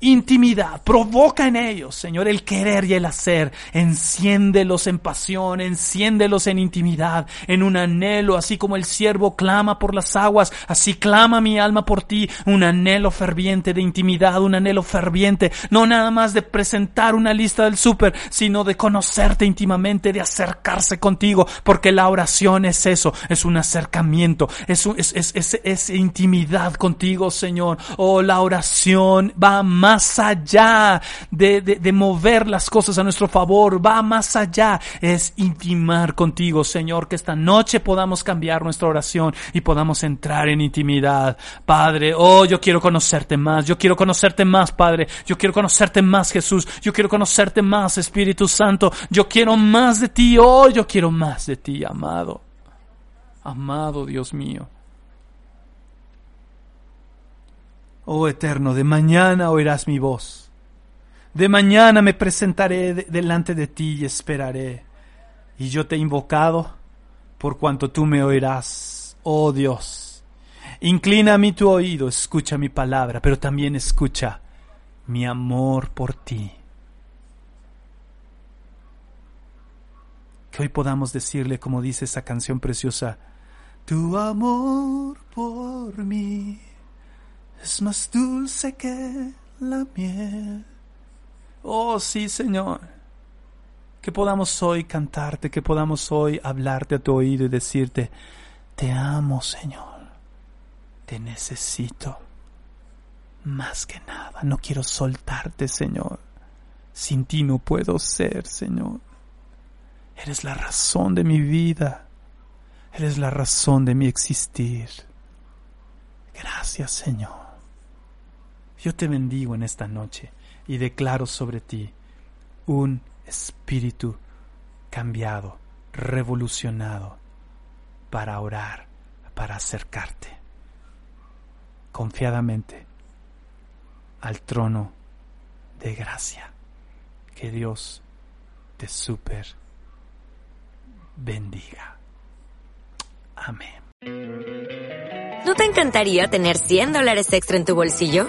intimidad, provoca en ellos, Señor, el querer y el hacer. Enciéndelos en pasión, enciéndelos en intimidad, en un anhelo, así como el siervo clama por las aguas, así clama mi alma por ti, un anhelo ferviente de intimidad, un anhelo ferviente, no nada más de presentar una lista del súper, sino de conocerte íntimamente, de acercarse contigo, porque la oración es eso, es un acercamiento, es, es, es, es intimidad contigo, Señor. Oh, la oración va más más allá de, de, mover las cosas a nuestro favor, va más allá, es intimar contigo, Señor, que esta noche podamos cambiar nuestra oración y podamos entrar en intimidad. Padre, oh, yo quiero conocerte más, yo quiero conocerte más, Padre, yo quiero conocerte más, Jesús, yo quiero conocerte más, Espíritu Santo, yo quiero más de ti, oh, yo quiero más de ti, amado, amado Dios mío. Oh Eterno, de mañana oirás mi voz. De mañana me presentaré delante de ti y esperaré. Y yo te he invocado por cuanto tú me oirás, oh Dios. Inclina a mí tu oído, escucha mi palabra, pero también escucha mi amor por ti. Que hoy podamos decirle, como dice esa canción preciosa, tu amor por mí es más dulce que la miel. Oh, sí, Señor. Que podamos hoy cantarte, que podamos hoy hablarte a tu oído y decirte, te amo, Señor. Te necesito. Más que nada, no quiero soltarte, Señor. Sin ti no puedo ser, Señor. Eres la razón de mi vida. Eres la razón de mi existir. Gracias, Señor. Yo te bendigo en esta noche y declaro sobre ti un espíritu cambiado, revolucionado, para orar, para acercarte confiadamente al trono de gracia. Que Dios te super bendiga. Amén. ¿No te encantaría tener 100 dólares extra en tu bolsillo?